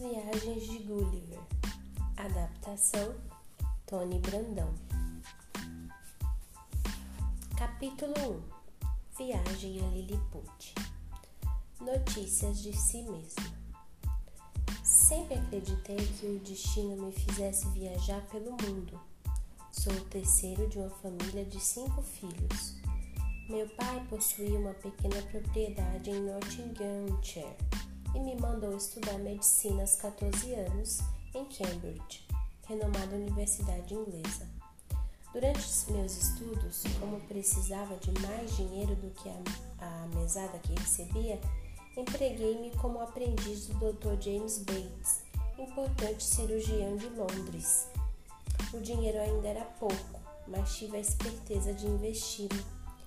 Viagens de Gulliver. Adaptação Tony Brandão. Capítulo 1 Viagem a Lilliput. Notícias de si mesmo. Sempre acreditei que o destino me fizesse viajar pelo mundo. Sou o terceiro de uma família de cinco filhos. Meu pai possuía uma pequena propriedade em Nottinghamshire e me mandou estudar medicina aos 14 anos em Cambridge, renomada universidade inglesa. Durante os meus estudos, como precisava de mais dinheiro do que a, a mesada que recebia, empreguei-me como aprendiz do Dr. James Bates, importante cirurgião de Londres. O dinheiro ainda era pouco, mas tive a esperteza de investi-lo,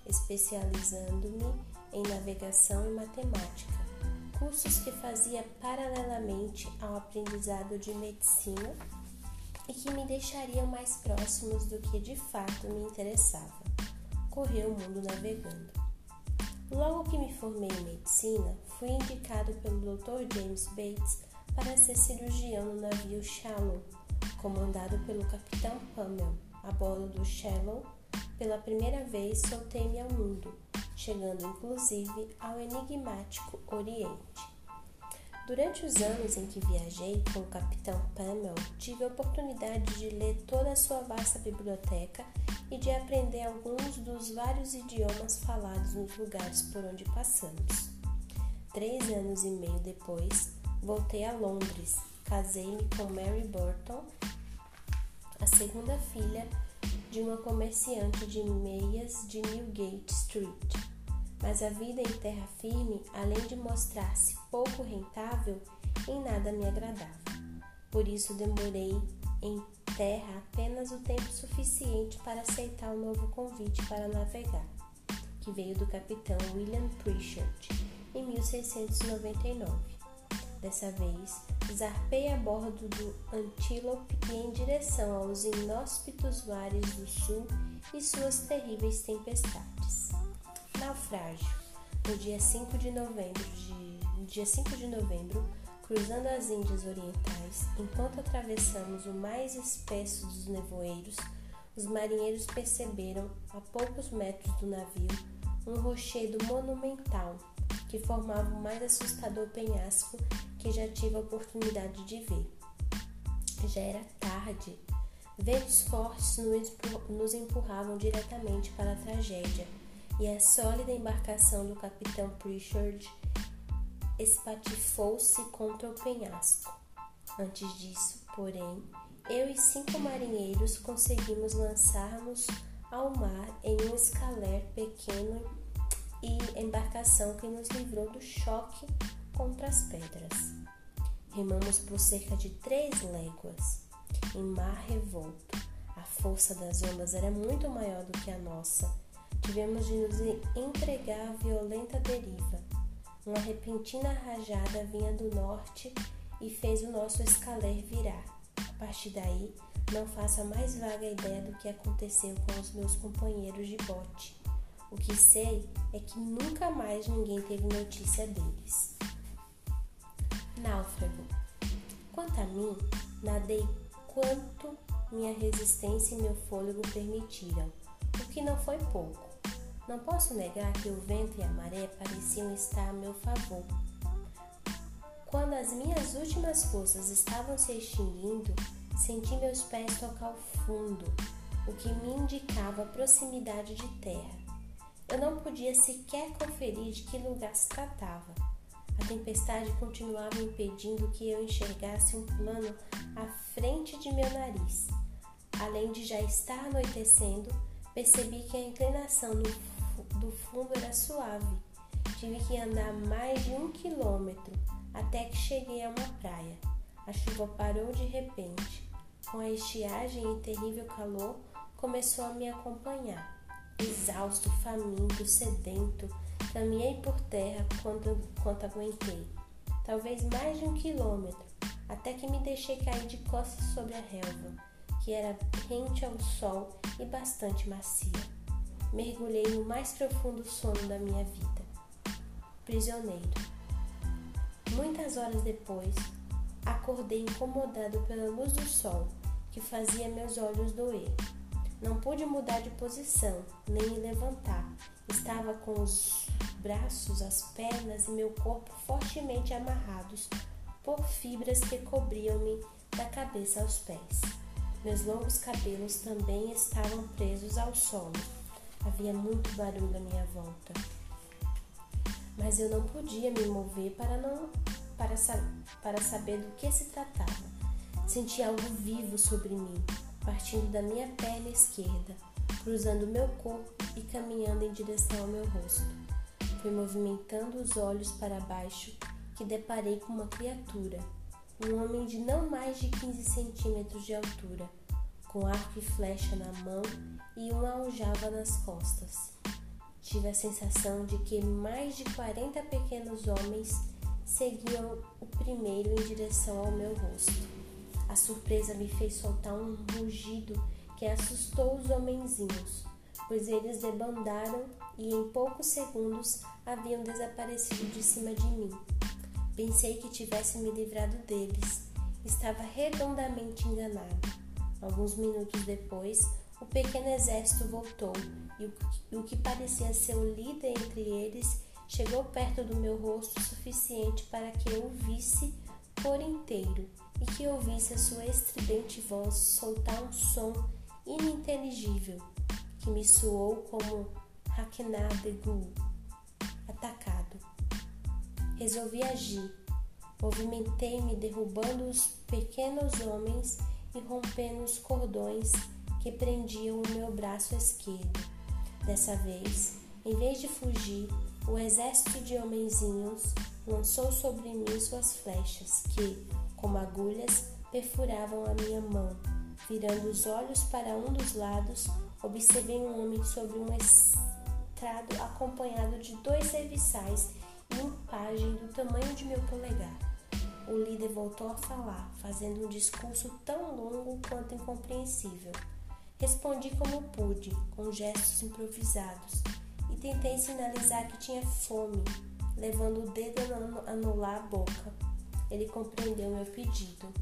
especializando-me em navegação e matemática cursos que fazia paralelamente ao aprendizado de medicina e que me deixariam mais próximos do que de fato me interessava. Correr o mundo navegando. Logo que me formei em medicina, fui indicado pelo Dr. James Bates para ser cirurgião no navio Shallow, comandado pelo capitão Pummel. A bordo do Shallow, pela primeira vez soltei-me ao mundo chegando inclusive ao enigmático Oriente. Durante os anos em que viajei com o capitão Pamel, tive a oportunidade de ler toda a sua vasta biblioteca e de aprender alguns dos vários idiomas falados nos lugares por onde passamos. Três anos e meio depois, voltei a Londres, casei-me com Mary Burton, a segunda filha de uma comerciante de meias de Newgate Street mas a vida em terra firme, além de mostrar-se pouco rentável, em nada me agradava. Por isso demorei em terra apenas o tempo suficiente para aceitar o novo convite para navegar, que veio do capitão William Pritchard em 1699. Dessa vez, zarpei a bordo do Antílope e em direção aos inóspitos mares do sul e suas terríveis tempestades. Naufrágio. No dia 5 de novembro, de, dia 5 de novembro, cruzando as Índias Orientais, enquanto atravessamos o mais espesso dos nevoeiros, os marinheiros perceberam, a poucos metros do navio, um rochedo monumental que formava o mais assustador penhasco que já tive a oportunidade de ver. Já era tarde. Ventos fortes nos empurravam diretamente para a tragédia e a sólida embarcação do capitão Pritchard espatifou-se contra o penhasco. Antes disso, porém, eu e cinco marinheiros conseguimos lançar-nos ao mar em um escaler pequeno e embarcação que nos livrou do choque contra as pedras. Remamos por cerca de três léguas, em mar revolto. A força das ondas era muito maior do que a nossa tivemos de nos entregar à violenta deriva. Uma repentina rajada vinha do norte e fez o nosso escaler virar. A partir daí, não faço a mais vaga ideia do que aconteceu com os meus companheiros de bote. O que sei é que nunca mais ninguém teve notícia deles. Náufrago. Quanto a mim, nadei quanto minha resistência e meu fôlego permitiram, o que não foi pouco. Não posso negar que o vento e a maré pareciam estar a meu favor. Quando as minhas últimas forças estavam se extinguindo, senti meus pés tocar o fundo, o que me indicava a proximidade de terra. Eu não podia sequer conferir de que lugar se tratava. A tempestade continuava impedindo que eu enxergasse um plano à frente de meu nariz. Além de já estar anoitecendo, percebi que a inclinação do do fundo era suave. Tive que andar mais de um quilômetro até que cheguei a uma praia. A chuva parou de repente. Com a estiagem e terrível calor, começou a me acompanhar. Exausto, faminto, sedento, caminhei por terra quanto, quanto aguentei. Talvez mais de um quilômetro, até que me deixei cair de costas sobre a relva, que era rente ao sol e bastante macia mergulhei no mais profundo sono da minha vida. Prisioneiro. Muitas horas depois, acordei incomodado pela luz do sol, que fazia meus olhos doer. Não pude mudar de posição, nem me levantar. Estava com os braços, as pernas e meu corpo fortemente amarrados por fibras que cobriam-me da cabeça aos pés. Meus longos cabelos também estavam presos ao solo. Havia muito barulho à minha volta. Mas eu não podia me mover para não para, para saber do que se tratava. Senti algo vivo sobre mim, partindo da minha perna esquerda, cruzando meu corpo e caminhando em direção ao meu rosto. Fui movimentando os olhos para baixo que deparei com uma criatura, um homem de não mais de 15 centímetros de altura, com arco e flecha na mão e uma aljava nas costas. Tive a sensação de que mais de 40 pequenos homens seguiam o primeiro em direção ao meu rosto. A surpresa me fez soltar um rugido que assustou os homenzinhos, pois eles debandaram e em poucos segundos haviam desaparecido de cima de mim. Pensei que tivesse me livrado deles. Estava redondamente enganado. Alguns minutos depois, o pequeno exército voltou e o que parecia ser o líder entre eles chegou perto do meu rosto o suficiente para que eu o visse por inteiro e que ouvisse a sua estridente voz soltar um som ininteligível que me soou como Hakenadegu, atacado. Resolvi agir. Movimentei-me derrubando os pequenos homens e rompendo os cordões que prendiam o meu braço esquerdo. Dessa vez, em vez de fugir, o exército de homenzinhos lançou sobre mim suas flechas, que, como agulhas, perfuravam a minha mão. Virando os olhos para um dos lados, observei um homem sobre um estrado acompanhado de dois serviçais e um pajem do tamanho de meu polegar. O líder voltou a falar, fazendo um discurso tão longo quanto incompreensível. Respondi como pude, com gestos improvisados, e tentei sinalizar que tinha fome, levando o dedo a anular a boca. Ele compreendeu meu pedido.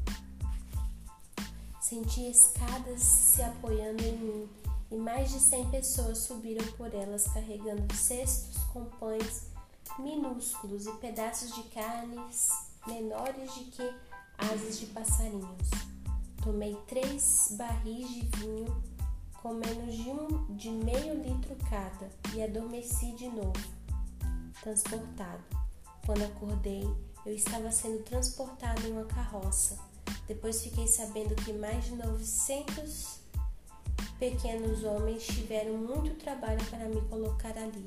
Senti escadas se apoiando em mim e mais de cem pessoas subiram por elas carregando cestos com pães minúsculos e pedaços de carnes menores de que asas de passarinhos. Tomei três barris de vinho com menos de, um, de meio litro cada e adormeci de novo, transportado. Quando acordei, eu estava sendo transportado em uma carroça. Depois fiquei sabendo que mais de 900 pequenos homens tiveram muito trabalho para me colocar ali.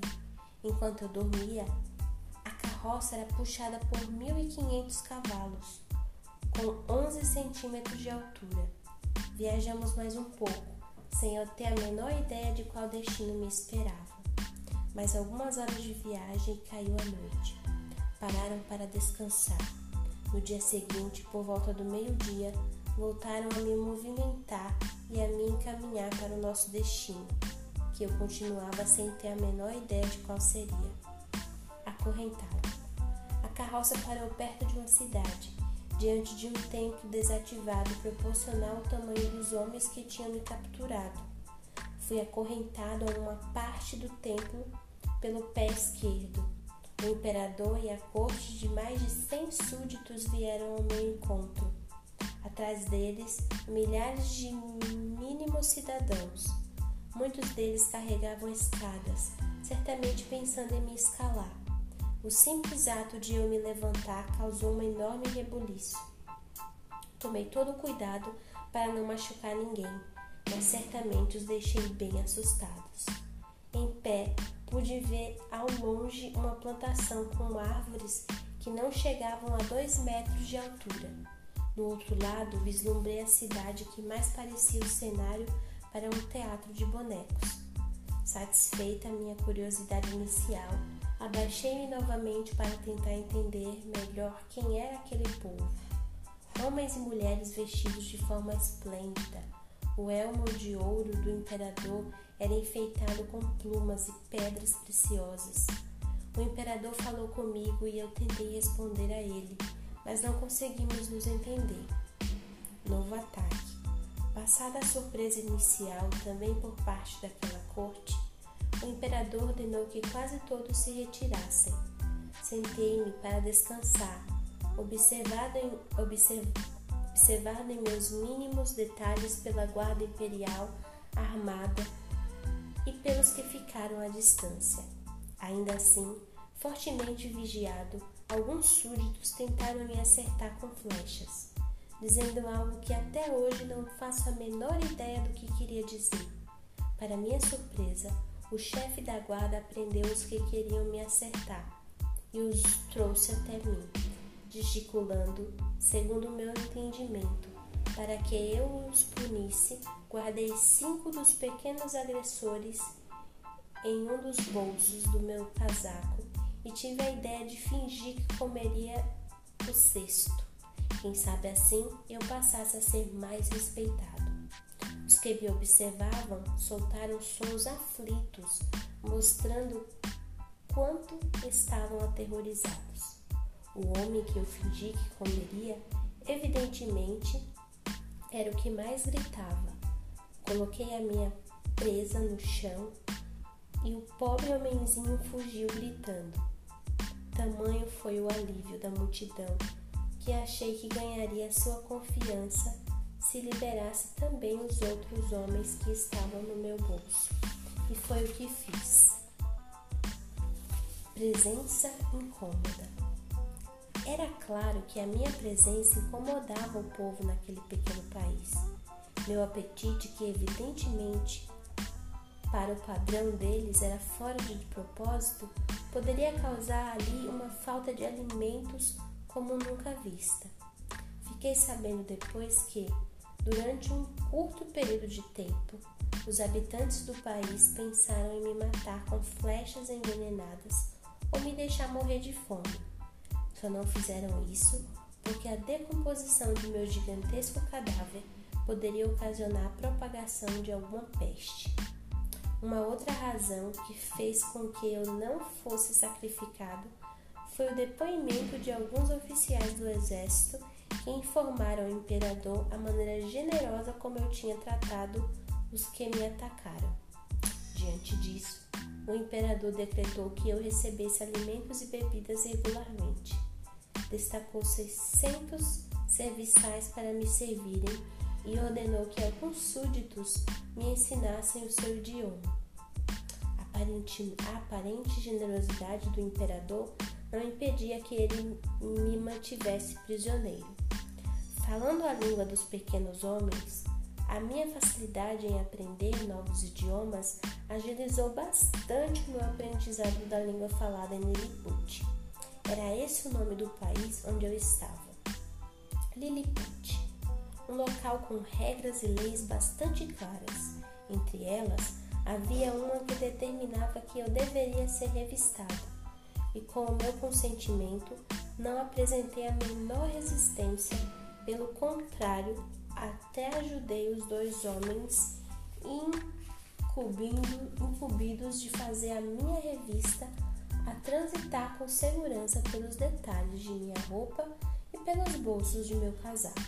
Enquanto eu dormia, a carroça era puxada por 1.500 cavalos, com 11 centímetros de altura. Viajamos mais um pouco sem eu ter a menor ideia de qual destino me esperava. Mas algumas horas de viagem caiu a noite. Pararam para descansar. No dia seguinte, por volta do meio-dia, voltaram a me movimentar e a me encaminhar para o nosso destino, que eu continuava sem ter a menor ideia de qual seria. Acorrentado. A carroça parou perto de uma cidade diante de um templo desativado proporcional ao tamanho dos homens que tinham me capturado. Fui acorrentado a uma parte do templo pelo pé esquerdo. O imperador e a corte de mais de cem súditos vieram ao meu encontro. Atrás deles, milhares de mínimos cidadãos. Muitos deles carregavam escadas, certamente pensando em me escalar. O simples ato de eu me levantar causou uma enorme rebuliço. Tomei todo o cuidado para não machucar ninguém, mas certamente os deixei bem assustados. Em pé, pude ver ao longe uma plantação com árvores que não chegavam a dois metros de altura. No outro lado, vislumbrei a cidade que mais parecia o cenário para um teatro de bonecos. Satisfeita a minha curiosidade inicial, Abaixei-me novamente para tentar entender melhor quem era aquele povo. Homens e mulheres vestidos de forma esplêndida. O elmo de ouro do imperador era enfeitado com plumas e pedras preciosas. O imperador falou comigo e eu tentei responder a ele, mas não conseguimos nos entender. Novo ataque. Passada a surpresa inicial também por parte daquela corte, o imperador ordenou que quase todos se retirassem. Sentei-me para descansar, observado em, observ, observado em meus mínimos detalhes pela guarda imperial armada e pelos que ficaram à distância. Ainda assim, fortemente vigiado, alguns súditos tentaram me acertar com flechas, dizendo algo que até hoje não faço a menor ideia do que queria dizer. Para minha surpresa, o chefe da guarda prendeu os que queriam me acertar e os trouxe até mim, gesticulando, segundo o meu entendimento, para que eu os punisse, guardei cinco dos pequenos agressores em um dos bolsos do meu casaco e tive a ideia de fingir que comeria o sexto. Quem sabe assim eu passasse a ser mais respeitado. Os que me observavam soltaram sons aflitos, mostrando quanto estavam aterrorizados. O homem que eu fingi que comeria, evidentemente, era o que mais gritava. Coloquei a minha presa no chão e o pobre homenzinho fugiu gritando. Tamanho foi o alívio da multidão que achei que ganharia sua confiança se liberasse também os outros homens que estavam no meu bolso. E foi o que fiz. Presença incômoda. Era claro que a minha presença incomodava o povo naquele pequeno país. Meu apetite, que evidentemente para o padrão deles era fora de propósito, poderia causar ali uma falta de alimentos como nunca vista. Fiquei sabendo depois que, durante um curto período de tempo, os habitantes do país pensaram em me matar com flechas envenenadas ou me deixar morrer de fome. Só não fizeram isso porque a decomposição de meu gigantesco cadáver poderia ocasionar a propagação de alguma peste. Uma outra razão que fez com que eu não fosse sacrificado foi o depoimento de alguns oficiais do exército que informaram ao imperador a maneira generosa como eu tinha tratado os que me atacaram. Diante disso, o imperador decretou que eu recebesse alimentos e bebidas regularmente. Destacou 600 serviçais para me servirem e ordenou que alguns súditos me ensinassem o seu idioma. A aparente generosidade do imperador não impedia que ele me mantivesse prisioneiro. Falando a língua dos pequenos homens, a minha facilidade em aprender novos idiomas agilizou bastante o meu aprendizado da língua falada em Lilliput. Era esse o nome do país onde eu estava. Lilliput um local com regras e leis bastante claras. Entre elas, havia uma que determinava que eu deveria ser revistado, e com o meu consentimento não apresentei a menor resistência, pelo contrário, até ajudei os dois homens incumbidos de fazer a minha revista a transitar com segurança pelos detalhes de minha roupa e pelos bolsos de meu casaco.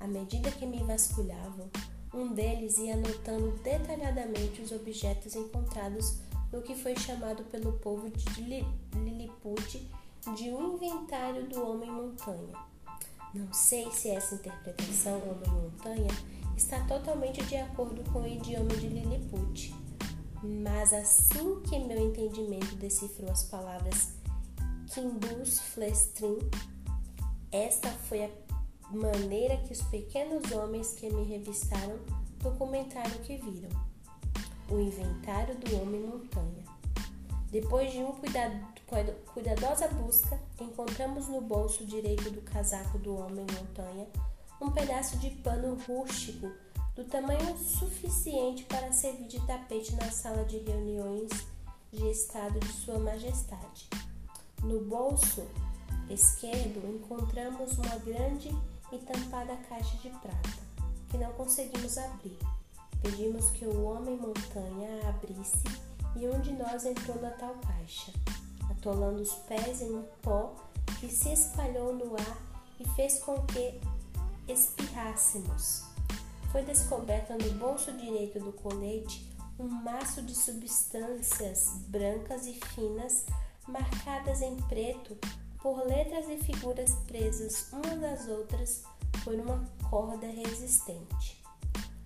À medida que me vasculhavam, um deles ia anotando detalhadamente os objetos encontrados no que foi chamado pelo povo de Lilliput de um inventário do homem-montanha. Não sei se essa interpretação homem-montanha está totalmente de acordo com o idioma de Lilliput, mas assim que meu entendimento decifrou as palavras Kimbus Flestrin, esta foi a maneira que os pequenos homens que me revistaram documentaram o que viram. O inventário do homem montanha. Depois de uma cuidadosa busca, encontramos no bolso direito do casaco do homem montanha um pedaço de pano rústico do tamanho suficiente para servir de tapete na sala de reuniões de Estado de Sua Majestade. No bolso esquerdo encontramos uma grande e tampada a caixa de prata, que não conseguimos abrir. Pedimos que o homem montanha a abrisse e um de nós entrou na tal caixa, atolando os pés em um pó que se espalhou no ar e fez com que espirrássemos. Foi descoberto no bolso direito do colete um maço de substâncias brancas e finas, marcadas em preto por letras e figuras presas umas das outras por uma corda resistente.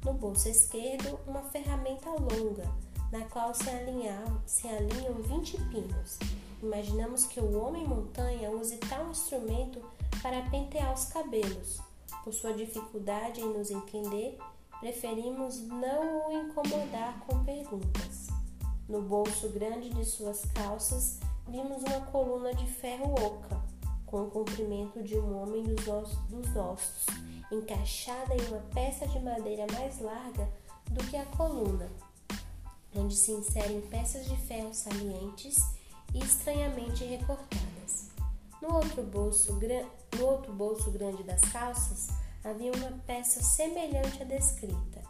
No bolso esquerdo, uma ferramenta longa, na qual se, alinham, se alinham 20 pinos. Imaginamos que o homem montanha use tal instrumento para pentear os cabelos. Por sua dificuldade em nos entender, preferimos não o incomodar com perguntas. No bolso grande de suas calças, vimos uma coluna de ferro oca, com o comprimento de um homem dos ossos, dos ossos, encaixada em uma peça de madeira mais larga do que a coluna, onde se inserem peças de ferro salientes e estranhamente recortadas. No outro bolso, no outro bolso grande das calças havia uma peça semelhante à descrita.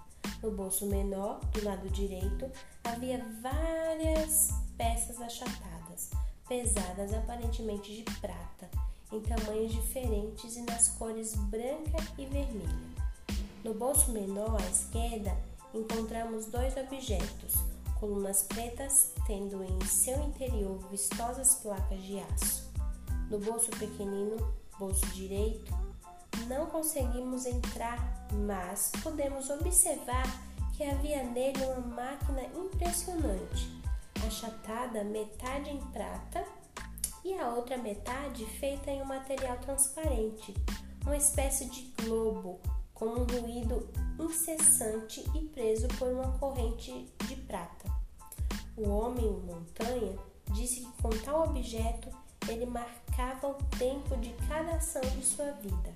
No bolso menor, do lado direito, havia várias peças achatadas, pesadas aparentemente de prata, em tamanhos diferentes e nas cores branca e vermelha. No bolso menor à esquerda, encontramos dois objetos, colunas pretas tendo em seu interior vistosas placas de aço. No bolso pequenino, bolso direito, não conseguimos entrar, mas podemos observar que havia nele uma máquina impressionante, achatada metade em prata e a outra metade feita em um material transparente, uma espécie de globo com um ruído incessante e preso por uma corrente de prata. O homem montanha disse que com tal objeto ele marcava o tempo de cada ação de sua vida.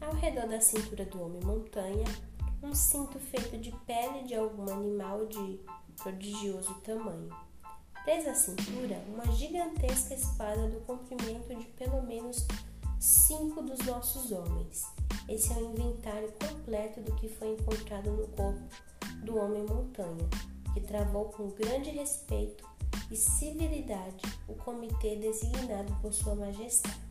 Ao redor da cintura do homem montanha, um cinto feito de pele de algum animal de prodigioso tamanho. Presa à cintura, uma gigantesca espada do comprimento de pelo menos cinco dos nossos homens. Esse é o inventário completo do que foi encontrado no corpo do homem montanha, que travou com grande respeito e civilidade o comitê designado por Sua Majestade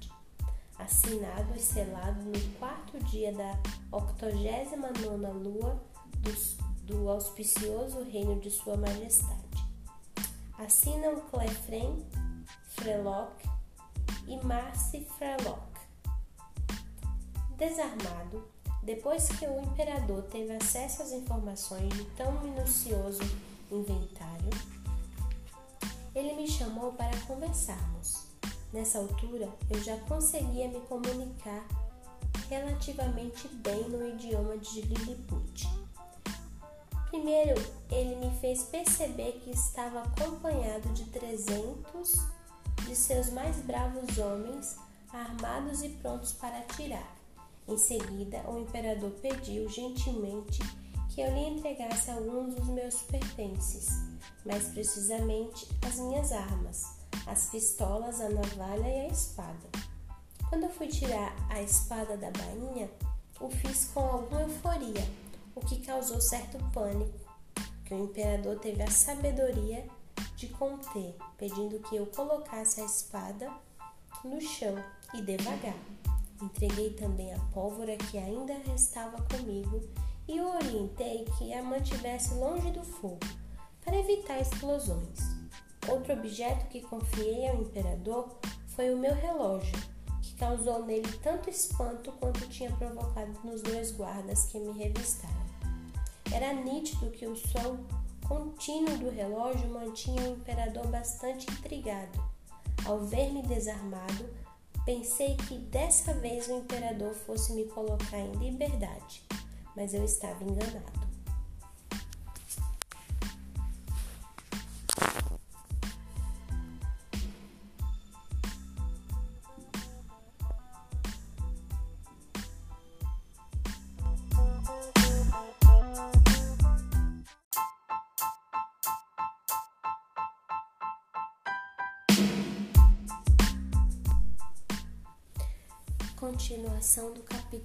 assinado e selado no quarto dia da 89 lua do, do auspicioso reino de Sua Majestade. Assinam Clefren Frelock e Marcy Frelock. Desarmado, depois que o imperador teve acesso às informações de tão minucioso inventário, ele me chamou para conversarmos. Nessa altura, eu já conseguia me comunicar relativamente bem no idioma de Lilliput. Primeiro, ele me fez perceber que estava acompanhado de 300 de seus mais bravos homens, armados e prontos para atirar. Em seguida, o imperador pediu gentilmente que eu lhe entregasse alguns dos meus pertences, mais precisamente as minhas armas as pistolas, a navalha e a espada. Quando fui tirar a espada da bainha, o fiz com alguma euforia, o que causou certo pânico, que o imperador teve a sabedoria de conter, pedindo que eu colocasse a espada no chão e devagar. Entreguei também a pólvora que ainda restava comigo e o orientei que a mantivesse longe do fogo, para evitar explosões. Outro objeto que confiei ao imperador foi o meu relógio, que causou nele tanto espanto quanto tinha provocado nos dois guardas que me revistaram. Era nítido que o som contínuo do relógio mantinha o imperador bastante intrigado. Ao ver-me desarmado, pensei que dessa vez o imperador fosse me colocar em liberdade, mas eu estava enganado.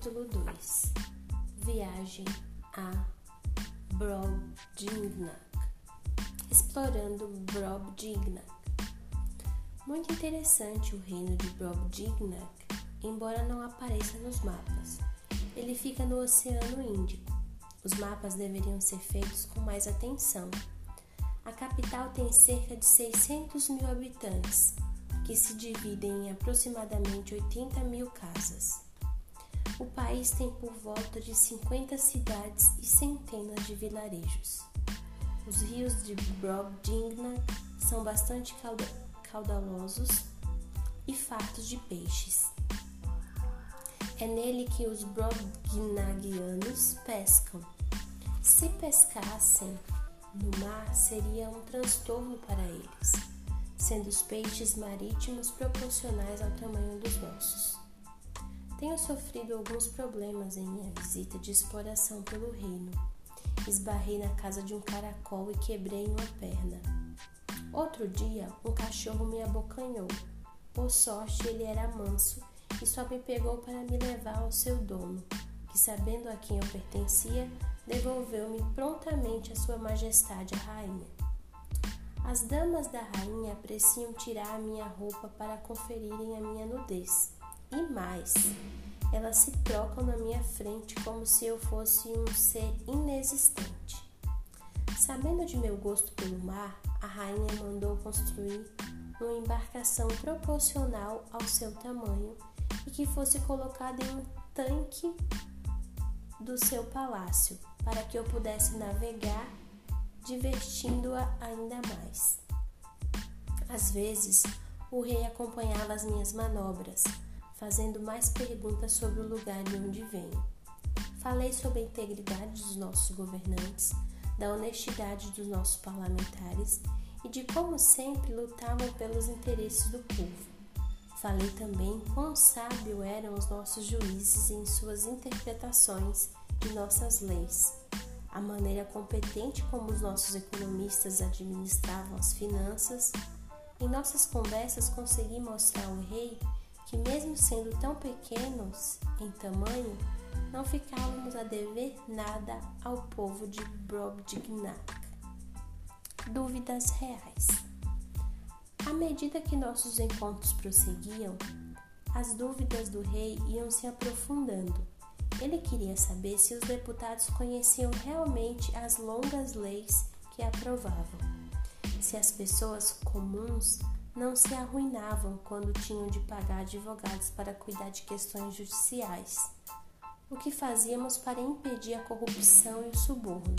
Capítulo 2 Viagem a Brobdingnak Explorando Brobdingnak Muito interessante o reino de Brobdingnak embora não apareça nos mapas. Ele fica no Oceano Índico. Os mapas deveriam ser feitos com mais atenção. A capital tem cerca de 600 mil habitantes, que se dividem em aproximadamente 80 mil casas. O país tem por volta de 50 cidades e centenas de vilarejos. Os rios de Brobdingna são bastante caudalosos e fartos de peixes. É nele que os Brobdingnagianos pescam. Se pescassem no mar, seria um transtorno para eles, sendo os peixes marítimos proporcionais ao tamanho dos nossos. Tenho sofrido alguns problemas em minha visita de exploração pelo reino Esbarrei na casa de um caracol e quebrei uma perna. Outro dia, um cachorro me abocanhou. Por sorte, ele era manso e só me pegou para me levar ao seu dono, que, sabendo a quem eu pertencia, devolveu-me prontamente a Sua Majestade a Rainha. As damas da rainha apreciam tirar a minha roupa para conferirem a minha nudez. E mais, elas se trocam na minha frente como se eu fosse um ser inexistente. Sabendo de meu gosto pelo mar, a rainha mandou construir uma embarcação proporcional ao seu tamanho e que fosse colocada em um tanque do seu palácio, para que eu pudesse navegar, divertindo-a ainda mais. Às vezes, o rei acompanhava as minhas manobras fazendo mais perguntas sobre o lugar de onde venho. Falei sobre a integridade dos nossos governantes, da honestidade dos nossos parlamentares e de como sempre lutavam pelos interesses do povo. Falei também quão sábio eram os nossos juízes em suas interpretações de nossas leis, a maneira competente como os nossos economistas administravam as finanças. Em nossas conversas consegui mostrar ao rei que, mesmo sendo tão pequenos em tamanho, não ficávamos a dever nada ao povo de Brobdingnak. Dúvidas reais. À medida que nossos encontros prosseguiam, as dúvidas do rei iam se aprofundando. Ele queria saber se os deputados conheciam realmente as longas leis que aprovavam, se as pessoas comuns não se arruinavam quando tinham de pagar advogados para cuidar de questões judiciais. O que fazíamos para impedir a corrupção e o suborno?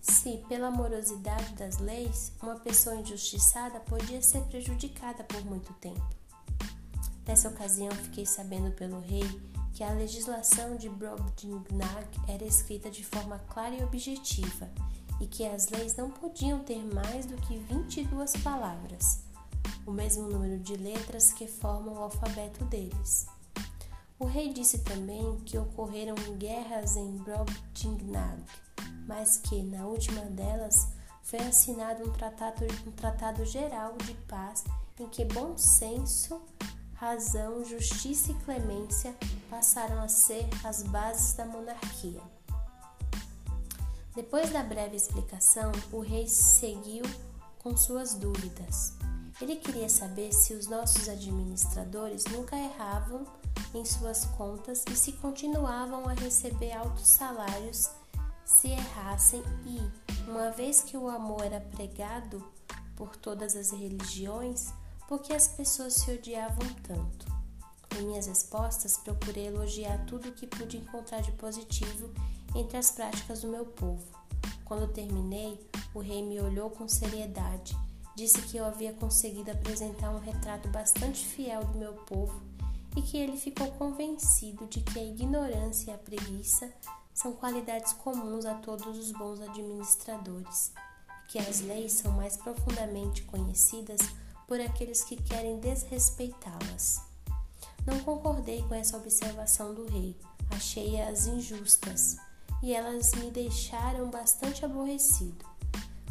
Se, pela morosidade das leis, uma pessoa injustiçada podia ser prejudicada por muito tempo. Nessa ocasião, fiquei sabendo pelo rei que a legislação de Brobdingnag era escrita de forma clara e objetiva e que as leis não podiam ter mais do que 22 palavras, o mesmo número de letras que formam o alfabeto deles. O rei disse também que ocorreram guerras em Brobdingnag, mas que, na última delas, foi assinado um tratado, um tratado geral de paz em que bom senso, razão, justiça e clemência passaram a ser as bases da monarquia. Depois da breve explicação, o rei seguiu com suas dúvidas. Ele queria saber se os nossos administradores nunca erravam em suas contas e se continuavam a receber altos salários se errassem e, uma vez que o amor era pregado por todas as religiões, por que as pessoas se odiavam tanto? Em minhas respostas, procurei elogiar tudo o que pude encontrar de positivo entre as práticas do meu povo. Quando terminei, o rei me olhou com seriedade, disse que eu havia conseguido apresentar um retrato bastante fiel do meu povo e que ele ficou convencido de que a ignorância e a preguiça são qualidades comuns a todos os bons administradores, que as leis são mais profundamente conhecidas por aqueles que querem desrespeitá-las. Não concordei com essa observação do rei, achei-as injustas e elas me deixaram bastante aborrecido.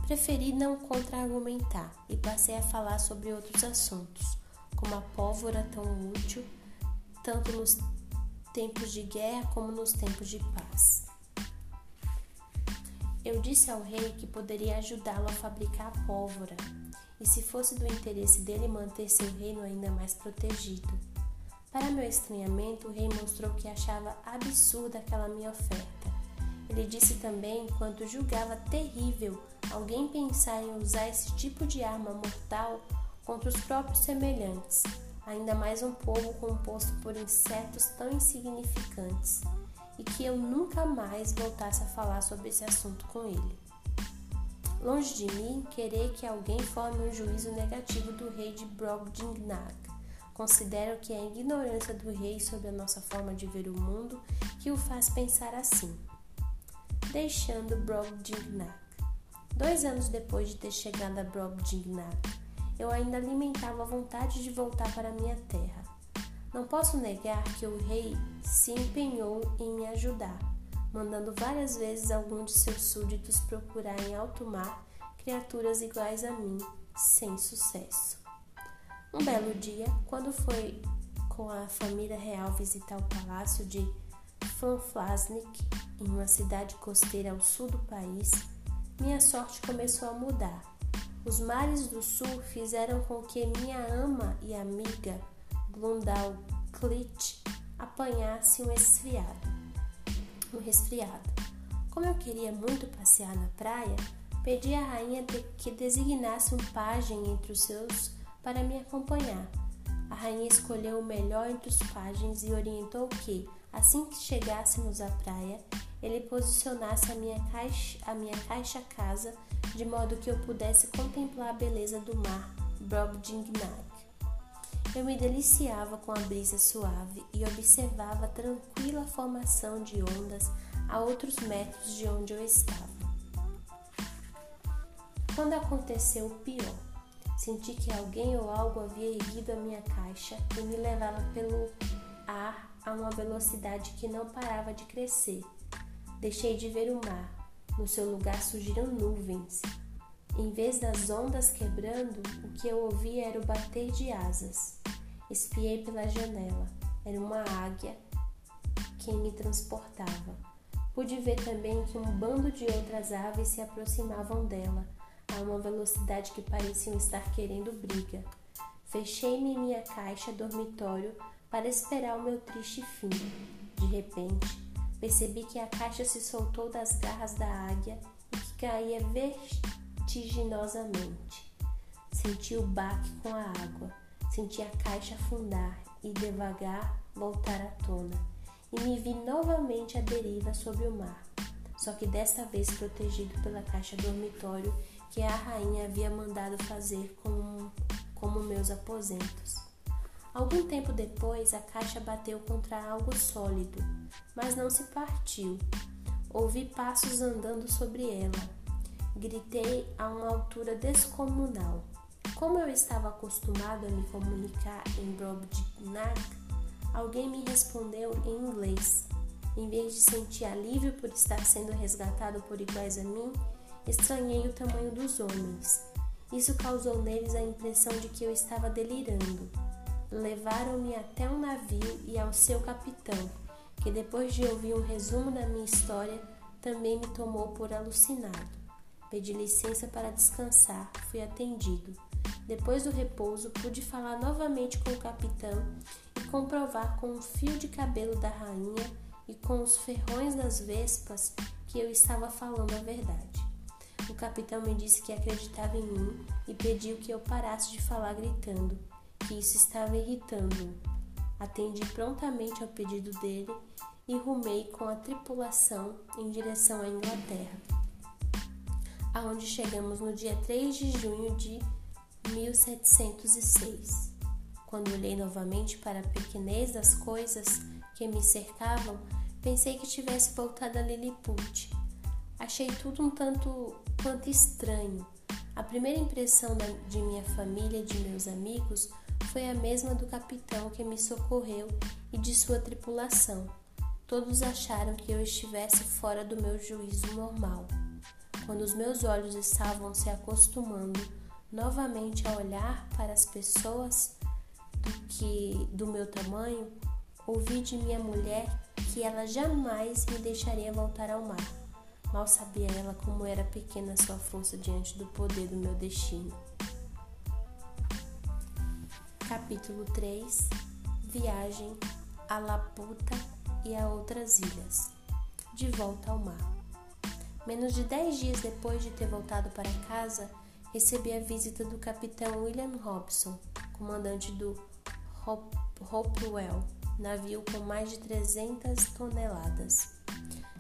Preferi não contra-argumentar e passei a falar sobre outros assuntos, como a pólvora tão útil tanto nos tempos de guerra como nos tempos de paz. Eu disse ao rei que poderia ajudá-lo a fabricar a pólvora, e se fosse do interesse dele manter seu reino ainda mais protegido. Para meu estranhamento, o rei mostrou que achava absurda aquela minha oferta. Ele disse também quanto julgava terrível alguém pensar em usar esse tipo de arma mortal contra os próprios semelhantes, ainda mais um povo composto por insetos tão insignificantes, e que eu nunca mais voltasse a falar sobre esse assunto com ele. Longe de mim querer que alguém forme um juízo negativo do rei de Brobdingnag. Considero que é a ignorância do rei sobre a nossa forma de ver o mundo que o faz pensar assim. Deixando Brobdingnag. Dois anos depois de ter chegado a Brobdingnag, eu ainda alimentava a vontade de voltar para minha terra. Não posso negar que o rei se empenhou em me ajudar mandando várias vezes algum de seus súditos procurar em alto mar criaturas iguais a mim, sem sucesso. Um belo dia, quando foi com a família real visitar o palácio de Fanflasnik, em uma cidade costeira ao sul do país, minha sorte começou a mudar. Os mares do sul fizeram com que minha ama e amiga Glundal Clit apanhasse um esfriado um resfriado. Como eu queria muito passear na praia, pedi à rainha que designasse um pajem entre os seus para me acompanhar. A rainha escolheu o melhor entre os pajens e orientou que, assim que chegássemos à praia, ele posicionasse a minha caixa, a minha caixa casa de modo que eu pudesse contemplar a beleza do mar Brobdingnag. Eu me deliciava com a brisa suave e observava a tranquila formação de ondas a outros metros de onde eu estava. Quando aconteceu o pior, senti que alguém ou algo havia erguido a minha caixa e me levava pelo ar a uma velocidade que não parava de crescer. Deixei de ver o mar. No seu lugar surgiram nuvens em vez das ondas quebrando, o que eu ouvia era o bater de asas. Espiei pela janela. Era uma águia quem me transportava. Pude ver também que um bando de outras aves se aproximavam dela, a uma velocidade que pareciam estar querendo briga. Fechei-me em minha caixa dormitório para esperar o meu triste fim. De repente, percebi que a caixa se soltou das garras da águia e que caía vertiginosamente. Senti o baque com a água, senti a caixa afundar e devagar voltar à tona, e me vi novamente à deriva sobre o mar, só que desta vez protegido pela caixa dormitório que a rainha havia mandado fazer como, como meus aposentos. Algum tempo depois, a caixa bateu contra algo sólido, mas não se partiu. Ouvi passos andando sobre ela Gritei a uma altura descomunal. Como eu estava acostumado a me comunicar em Brobdingnak, alguém me respondeu em inglês. Em vez de sentir alívio por estar sendo resgatado por iguais a mim, estranhei o tamanho dos homens. Isso causou neles a impressão de que eu estava delirando. Levaram-me até um navio e ao seu capitão, que depois de ouvir um resumo da minha história, também me tomou por alucinado. Pedi licença para descansar, fui atendido. Depois do repouso, pude falar novamente com o capitão e comprovar com o fio de cabelo da rainha e com os ferrões das vespas que eu estava falando a verdade. O capitão me disse que acreditava em mim e pediu que eu parasse de falar gritando, que isso estava irritando-o. Atendi prontamente ao pedido dele e rumei com a tripulação em direção à Inglaterra aonde chegamos no dia 3 de junho de 1706. Quando olhei novamente para a pequenez das coisas que me cercavam, pensei que tivesse voltado a Lilliput. Achei tudo um tanto quanto estranho. A primeira impressão de minha família e de meus amigos foi a mesma do capitão que me socorreu e de sua tripulação. Todos acharam que eu estivesse fora do meu juízo normal. Quando os meus olhos estavam se acostumando novamente a olhar para as pessoas do que do meu tamanho, ouvi de minha mulher que ela jamais me deixaria voltar ao mar. Mal sabia ela como era pequena sua força diante do poder do meu destino. Capítulo 3 viagem a Laputa e a outras ilhas, de volta ao mar. Menos de dez dias depois de ter voltado para casa, recebi a visita do capitão William Robson, comandante do Hopewell, navio com mais de 300 toneladas.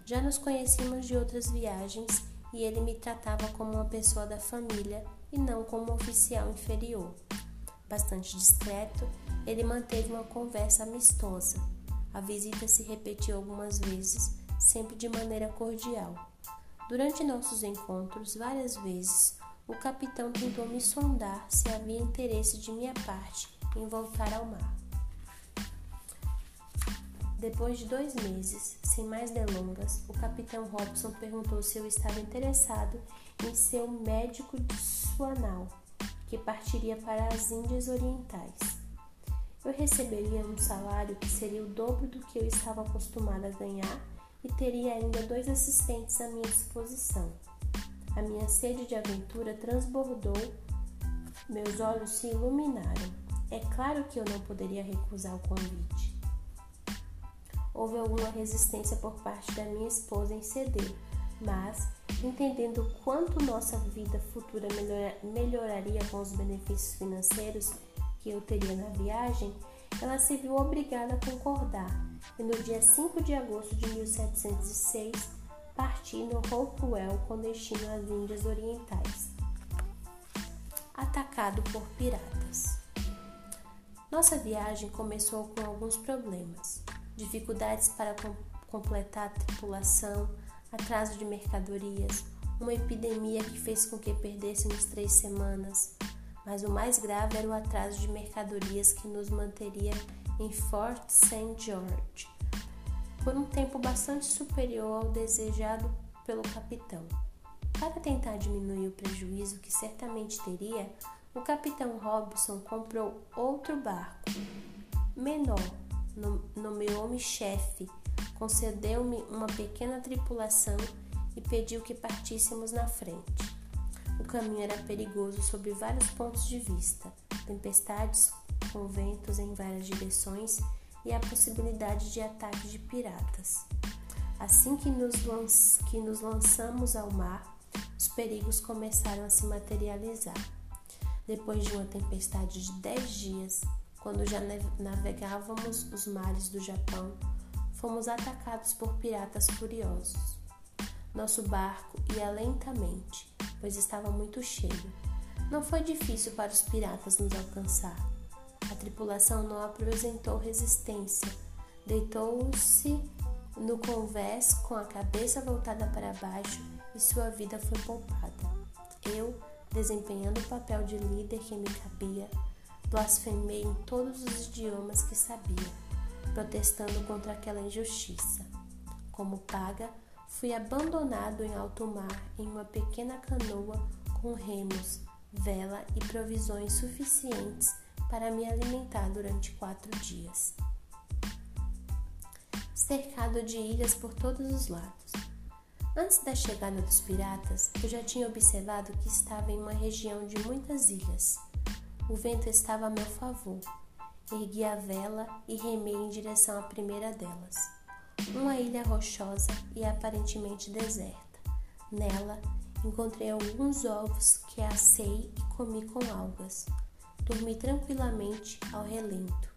Já nos conhecíamos de outras viagens e ele me tratava como uma pessoa da família e não como um oficial inferior. Bastante discreto, ele manteve uma conversa amistosa. A visita se repetiu algumas vezes, sempre de maneira cordial. Durante nossos encontros, várias vezes, o capitão tentou me sondar se havia interesse de minha parte em voltar ao mar. Depois de dois meses, sem mais delongas, o capitão Robson perguntou se eu estava interessado em ser o médico de Suanal, que partiria para as Índias Orientais. Eu receberia um salário que seria o dobro do que eu estava acostumada a ganhar e teria ainda dois assistentes à minha disposição. A minha sede de aventura transbordou, meus olhos se iluminaram. É claro que eu não poderia recusar o convite. Houve alguma resistência por parte da minha esposa em ceder, mas, entendendo quanto nossa vida futura melhoraria com os benefícios financeiros que eu teria na viagem, ela se viu obrigada a concordar e no dia 5 de agosto de 1706 parti no Hopewell com destino às Índias Orientais. Atacado por piratas. Nossa viagem começou com alguns problemas, dificuldades para com completar a tripulação, atraso de mercadorias, uma epidemia que fez com que perdêssemos três semanas, mas o mais grave era o atraso de mercadorias que nos manteria em Fort St. George por um tempo bastante superior ao desejado pelo capitão. Para tentar diminuir o prejuízo que certamente teria, o capitão Robson comprou outro barco, menor, nomeou-me chefe, concedeu-me uma pequena tripulação e pediu que partíssemos na frente. O caminho era perigoso sob vários pontos de vista: tempestades com ventos em várias direções e a possibilidade de ataque de piratas. Assim que nos, que nos lançamos ao mar, os perigos começaram a se materializar. Depois de uma tempestade de dez dias, quando já navegávamos os mares do Japão, fomos atacados por piratas furiosos. Nosso barco ia lentamente, pois estava muito cheio. Não foi difícil para os piratas nos alcançar. A tripulação não apresentou resistência. Deitou-se no convés com a cabeça voltada para baixo e sua vida foi poupada. Eu, desempenhando o papel de líder que me cabia, blasfemei em todos os idiomas que sabia, protestando contra aquela injustiça. Como paga, fui abandonado em alto mar em uma pequena canoa com remos, vela e provisões suficientes para me alimentar durante quatro dias. Cercado de ilhas por todos os lados. Antes da chegada dos piratas, eu já tinha observado que estava em uma região de muitas ilhas. O vento estava a meu favor. Ergui a vela e remei em direção à primeira delas uma ilha rochosa e aparentemente deserta. Nela encontrei alguns ovos que assei e comi com algas. Dormi tranquilamente ao relento.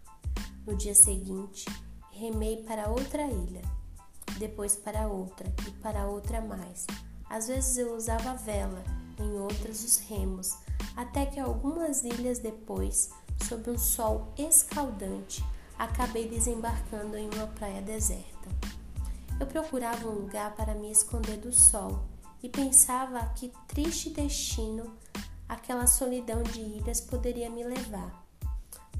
No dia seguinte, remei para outra ilha, depois para outra e para outra mais. Às vezes eu usava a vela, em outras os remos, até que algumas ilhas depois, sob um sol escaldante, acabei desembarcando em uma praia deserta. Eu procurava um lugar para me esconder do sol e pensava a que triste destino aquela solidão de ilhas poderia me levar.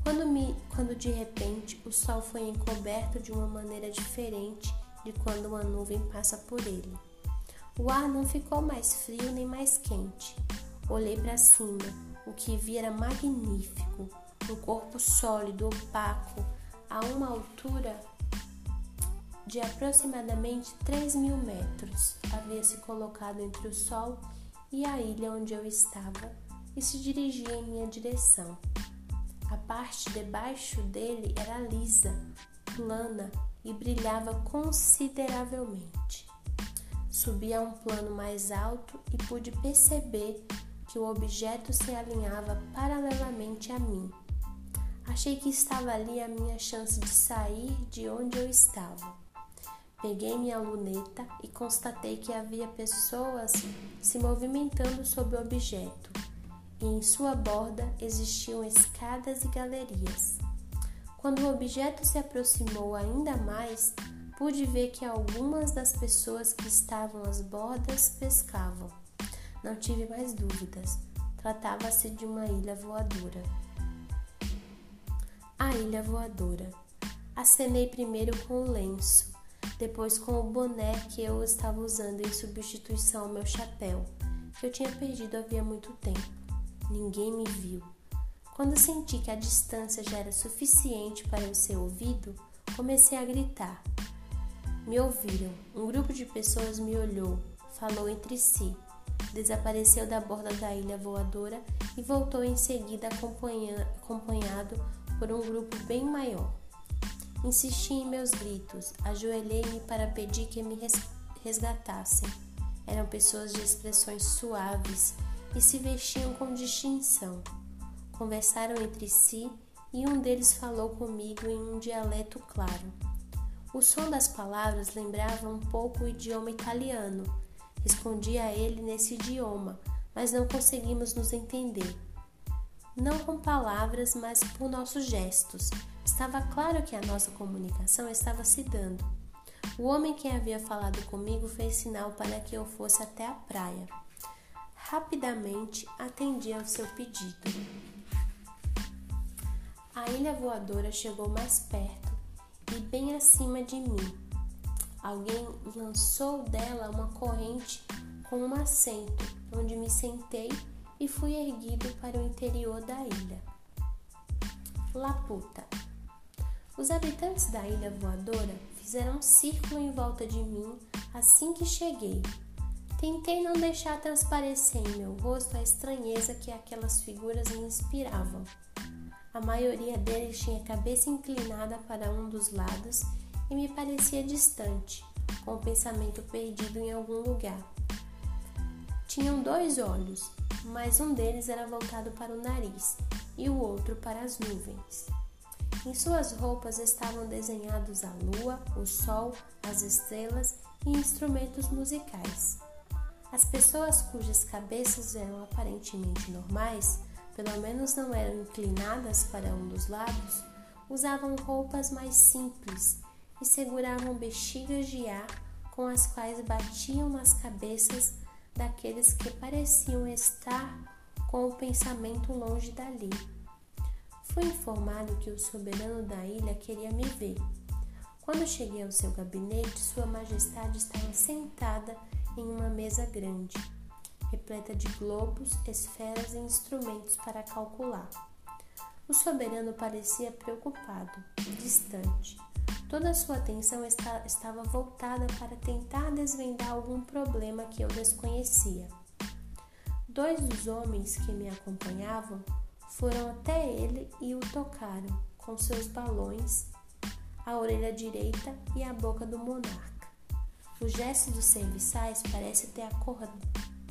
Quando, me, quando de repente o sol foi encoberto de uma maneira diferente de quando uma nuvem passa por ele. O ar não ficou mais frio nem mais quente. Olhei para cima, o que vi era magnífico, um corpo sólido, opaco, a uma altura de aproximadamente 3 mil metros. Havia se colocado entre o sol e a ilha onde eu estava e se dirigia em minha direção. A parte debaixo dele era lisa, plana e brilhava consideravelmente. Subi a um plano mais alto e pude perceber que o objeto se alinhava paralelamente a mim. Achei que estava ali a minha chance de sair de onde eu estava. Peguei minha luneta e constatei que havia pessoas se movimentando sobre o objeto, e em sua borda existiam escadas e galerias. Quando o objeto se aproximou ainda mais, pude ver que algumas das pessoas que estavam às bordas pescavam. Não tive mais dúvidas. Tratava-se de uma ilha voadora. A ilha voadora. Acenei primeiro com o lenço, depois com o boné que eu estava usando em substituição ao meu chapéu, que eu tinha perdido havia muito tempo. Ninguém me viu. Quando senti que a distância já era suficiente para eu ser ouvido, comecei a gritar. Me ouviram. Um grupo de pessoas me olhou, falou entre si, desapareceu da borda da ilha voadora e voltou em seguida acompanhado por um grupo bem maior. Insisti em meus gritos, ajoelhei-me para pedir que me resgatassem. Eram pessoas de expressões suaves e se vestiam com distinção. Conversaram entre si e um deles falou comigo em um dialeto claro. O som das palavras lembrava um pouco o idioma italiano. Respondi a ele nesse idioma, mas não conseguimos nos entender. Não com palavras, mas por nossos gestos. Estava claro que a nossa comunicação estava se dando. O homem que havia falado comigo fez sinal para que eu fosse até a praia. Rapidamente atendi ao seu pedido. A ilha voadora chegou mais perto e bem acima de mim. Alguém lançou dela uma corrente com um assento, onde me sentei e fui erguido para o interior da ilha. Laputa. Os habitantes da ilha voadora fizeram um círculo em volta de mim assim que cheguei. Tentei não deixar transparecer em meu rosto a estranheza que aquelas figuras me inspiravam. A maioria deles tinha a cabeça inclinada para um dos lados e me parecia distante, com o pensamento perdido em algum lugar. Tinham dois olhos, mas um deles era voltado para o nariz e o outro para as nuvens. Em suas roupas estavam desenhados a lua, o sol, as estrelas e instrumentos musicais. As pessoas cujas cabeças eram aparentemente normais pelo menos não eram inclinadas para um dos lados, usavam roupas mais simples e seguravam bexigas de ar com as quais batiam nas cabeças daqueles que pareciam estar com o pensamento longe dali. Fui informado que o soberano da ilha queria me ver. Quando cheguei ao seu gabinete, Sua Majestade estava sentada em uma mesa grande repleta de globos, esferas e instrumentos para calcular. O soberano parecia preocupado, distante. Toda a sua atenção está, estava voltada para tentar desvendar algum problema que eu desconhecia. Dois dos homens que me acompanhavam foram até ele e o tocaram com seus balões, a orelha direita e a boca do monarca. O gesto dos serviçais parece ter acordado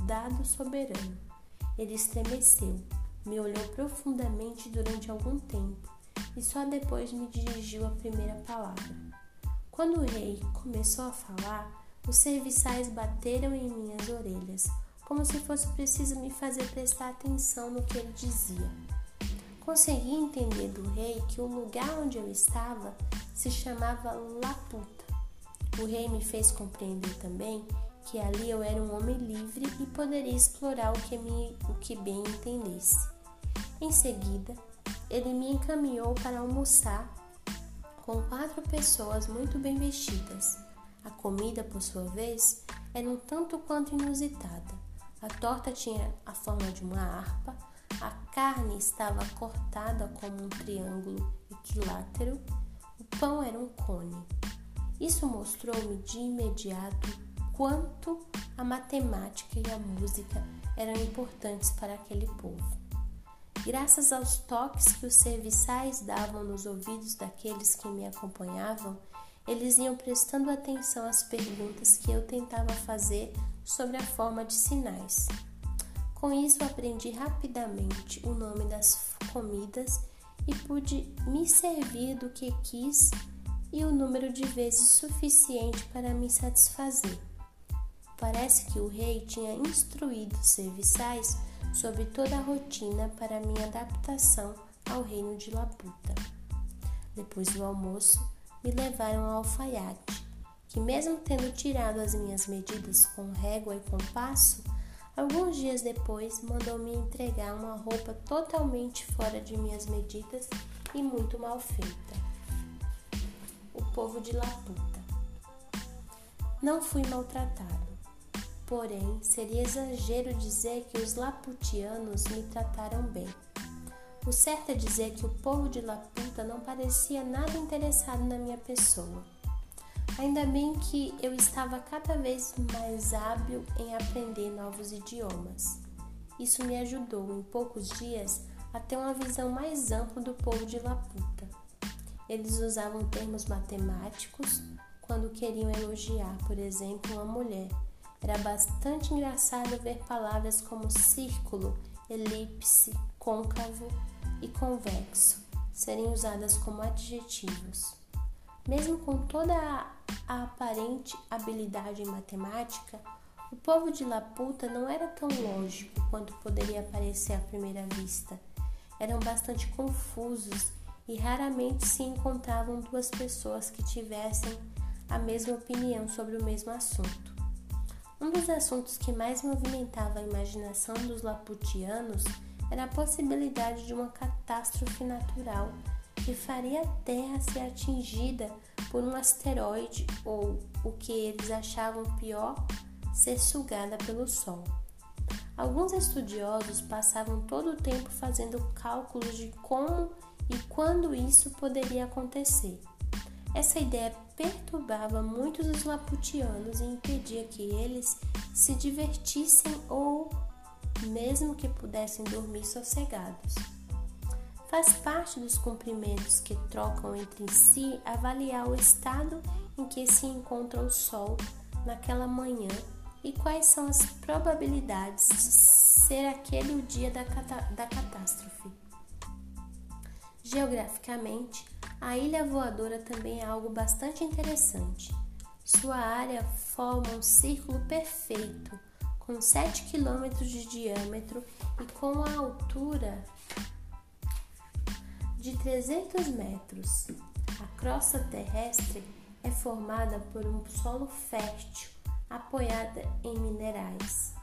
dado soberano. Ele estremeceu, me olhou profundamente durante algum tempo e só depois me dirigiu a primeira palavra. Quando o rei começou a falar, os serviçais bateram em minhas orelhas, como se fosse preciso me fazer prestar atenção no que ele dizia. Consegui entender do rei que o lugar onde eu estava se chamava Laputa. O rei me fez compreender também que ali eu era um homem livre e poderia explorar o que, me, o que bem entendesse. Em seguida, ele me encaminhou para almoçar com quatro pessoas muito bem vestidas. A comida, por sua vez, era um tanto quanto inusitada. A torta tinha a forma de uma harpa, a carne estava cortada como um triângulo equilátero, o pão era um cone. Isso mostrou-me de imediato quanto a matemática e a música eram importantes para aquele povo. Graças aos toques que os serviçais davam nos ouvidos daqueles que me acompanhavam, eles iam prestando atenção às perguntas que eu tentava fazer sobre a forma de sinais. Com isso, aprendi rapidamente o nome das comidas e pude me servir do que quis e o número de vezes suficiente para me satisfazer. Parece que o rei tinha instruído serviçais sobre toda a rotina para minha adaptação ao reino de Laputa. Depois do almoço, me levaram ao alfaiate, que, mesmo tendo tirado as minhas medidas com régua e compasso, alguns dias depois mandou-me entregar uma roupa totalmente fora de minhas medidas e muito mal feita. O povo de Laputa. Não fui maltratado Porém, seria exagero dizer que os laputianos me trataram bem. O certo é dizer que o povo de Laputa não parecia nada interessado na minha pessoa. Ainda bem que eu estava cada vez mais hábil em aprender novos idiomas. Isso me ajudou, em poucos dias, a ter uma visão mais ampla do povo de Laputa. Eles usavam termos matemáticos quando queriam elogiar, por exemplo, uma mulher era bastante engraçado ver palavras como círculo, elipse, côncavo e convexo serem usadas como adjetivos. Mesmo com toda a, aparente habilidade em matemática, o povo de Laputa não era tão lógico quanto poderia parecer à primeira vista. Eram bastante confusos e raramente se encontravam duas pessoas que tivessem a mesma opinião sobre o mesmo assunto. Um dos assuntos que mais movimentava a imaginação dos laputianos era a possibilidade de uma catástrofe natural que faria a Terra ser atingida por um asteroide ou, o que eles achavam pior, ser sugada pelo Sol. Alguns estudiosos passavam todo o tempo fazendo cálculos de como e quando isso poderia acontecer. Essa ideia perturbava muitos dos laputianos e impedia que eles se divertissem ou mesmo que pudessem dormir sossegados. Faz parte dos cumprimentos que trocam entre si avaliar o estado em que se encontra o Sol naquela manhã e quais são as probabilidades de ser aquele o dia da, da catástrofe. Geograficamente, a ilha voadora também é algo bastante interessante. Sua área forma um círculo perfeito, com 7 km de diâmetro e com a altura de 300 metros. A crosta terrestre é formada por um solo fértil apoiada em minerais.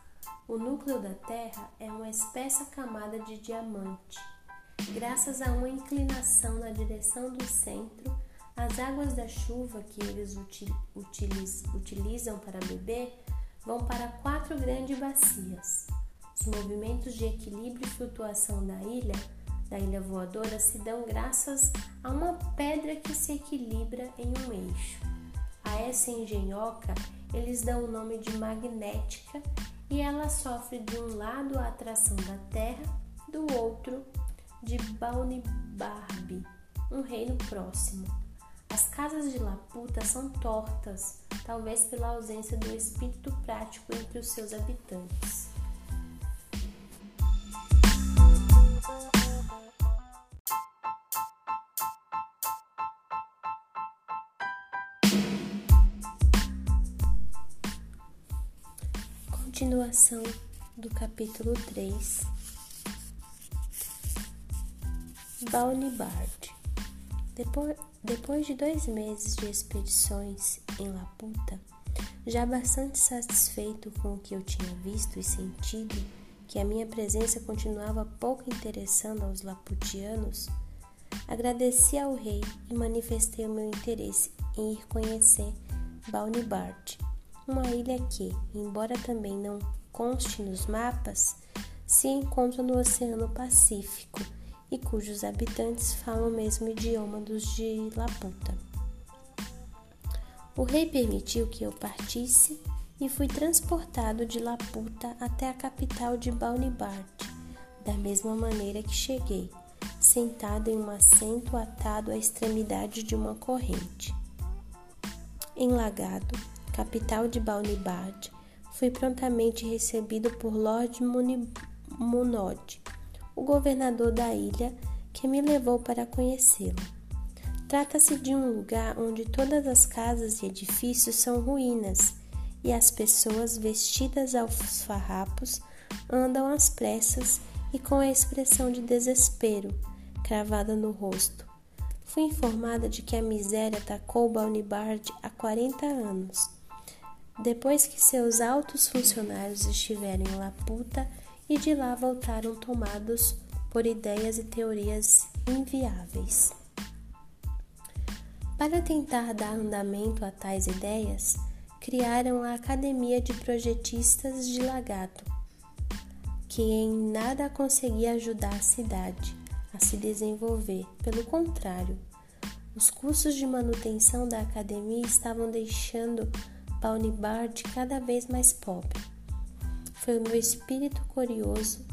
O núcleo da Terra é uma espessa camada de diamante Graças a uma inclinação na direção do centro, as águas da chuva que eles utilizam para beber vão para quatro grandes bacias. Os movimentos de equilíbrio e flutuação da ilha, da ilha voadora, se dão graças a uma pedra que se equilibra em um eixo. A essa engenhoca eles dão o nome de magnética e ela sofre de um lado a atração da Terra, do outro de Baunibarbi, um reino próximo. As casas de Laputa são tortas, talvez pela ausência do espírito prático entre os seus habitantes. Continuação do capítulo 3 Baunibard. Depois, depois de dois meses de expedições em Laputa, já bastante satisfeito com o que eu tinha visto e sentido, que a minha presença continuava pouco interessando aos laputianos, agradeci ao rei e manifestei o meu interesse em ir conhecer Baunibard, uma ilha que, embora também não conste nos mapas, se encontra no Oceano Pacífico e cujos habitantes falam o mesmo idioma dos de Laputa. O rei permitiu que eu partisse e fui transportado de Laputa até a capital de Baunibard, da mesma maneira que cheguei, sentado em um assento atado à extremidade de uma corrente. Enlagado, capital de Balnibard, fui prontamente recebido por Lord Munod, o governador da ilha, que me levou para conhecê-lo. Trata-se de um lugar onde todas as casas e edifícios são ruínas e as pessoas vestidas aos farrapos andam às pressas e com a expressão de desespero cravada no rosto. Fui informada de que a miséria atacou Balnibard há 40 anos, depois que seus altos funcionários estiveram em Laputa e de lá voltaram tomados por ideias e teorias inviáveis. Para tentar dar andamento a tais ideias, criaram a Academia de Projetistas de Lagato, que em nada conseguia ajudar a cidade a se desenvolver. Pelo contrário, os custos de manutenção da academia estavam deixando Paunibard cada vez mais pobre. Foi o meu espírito curioso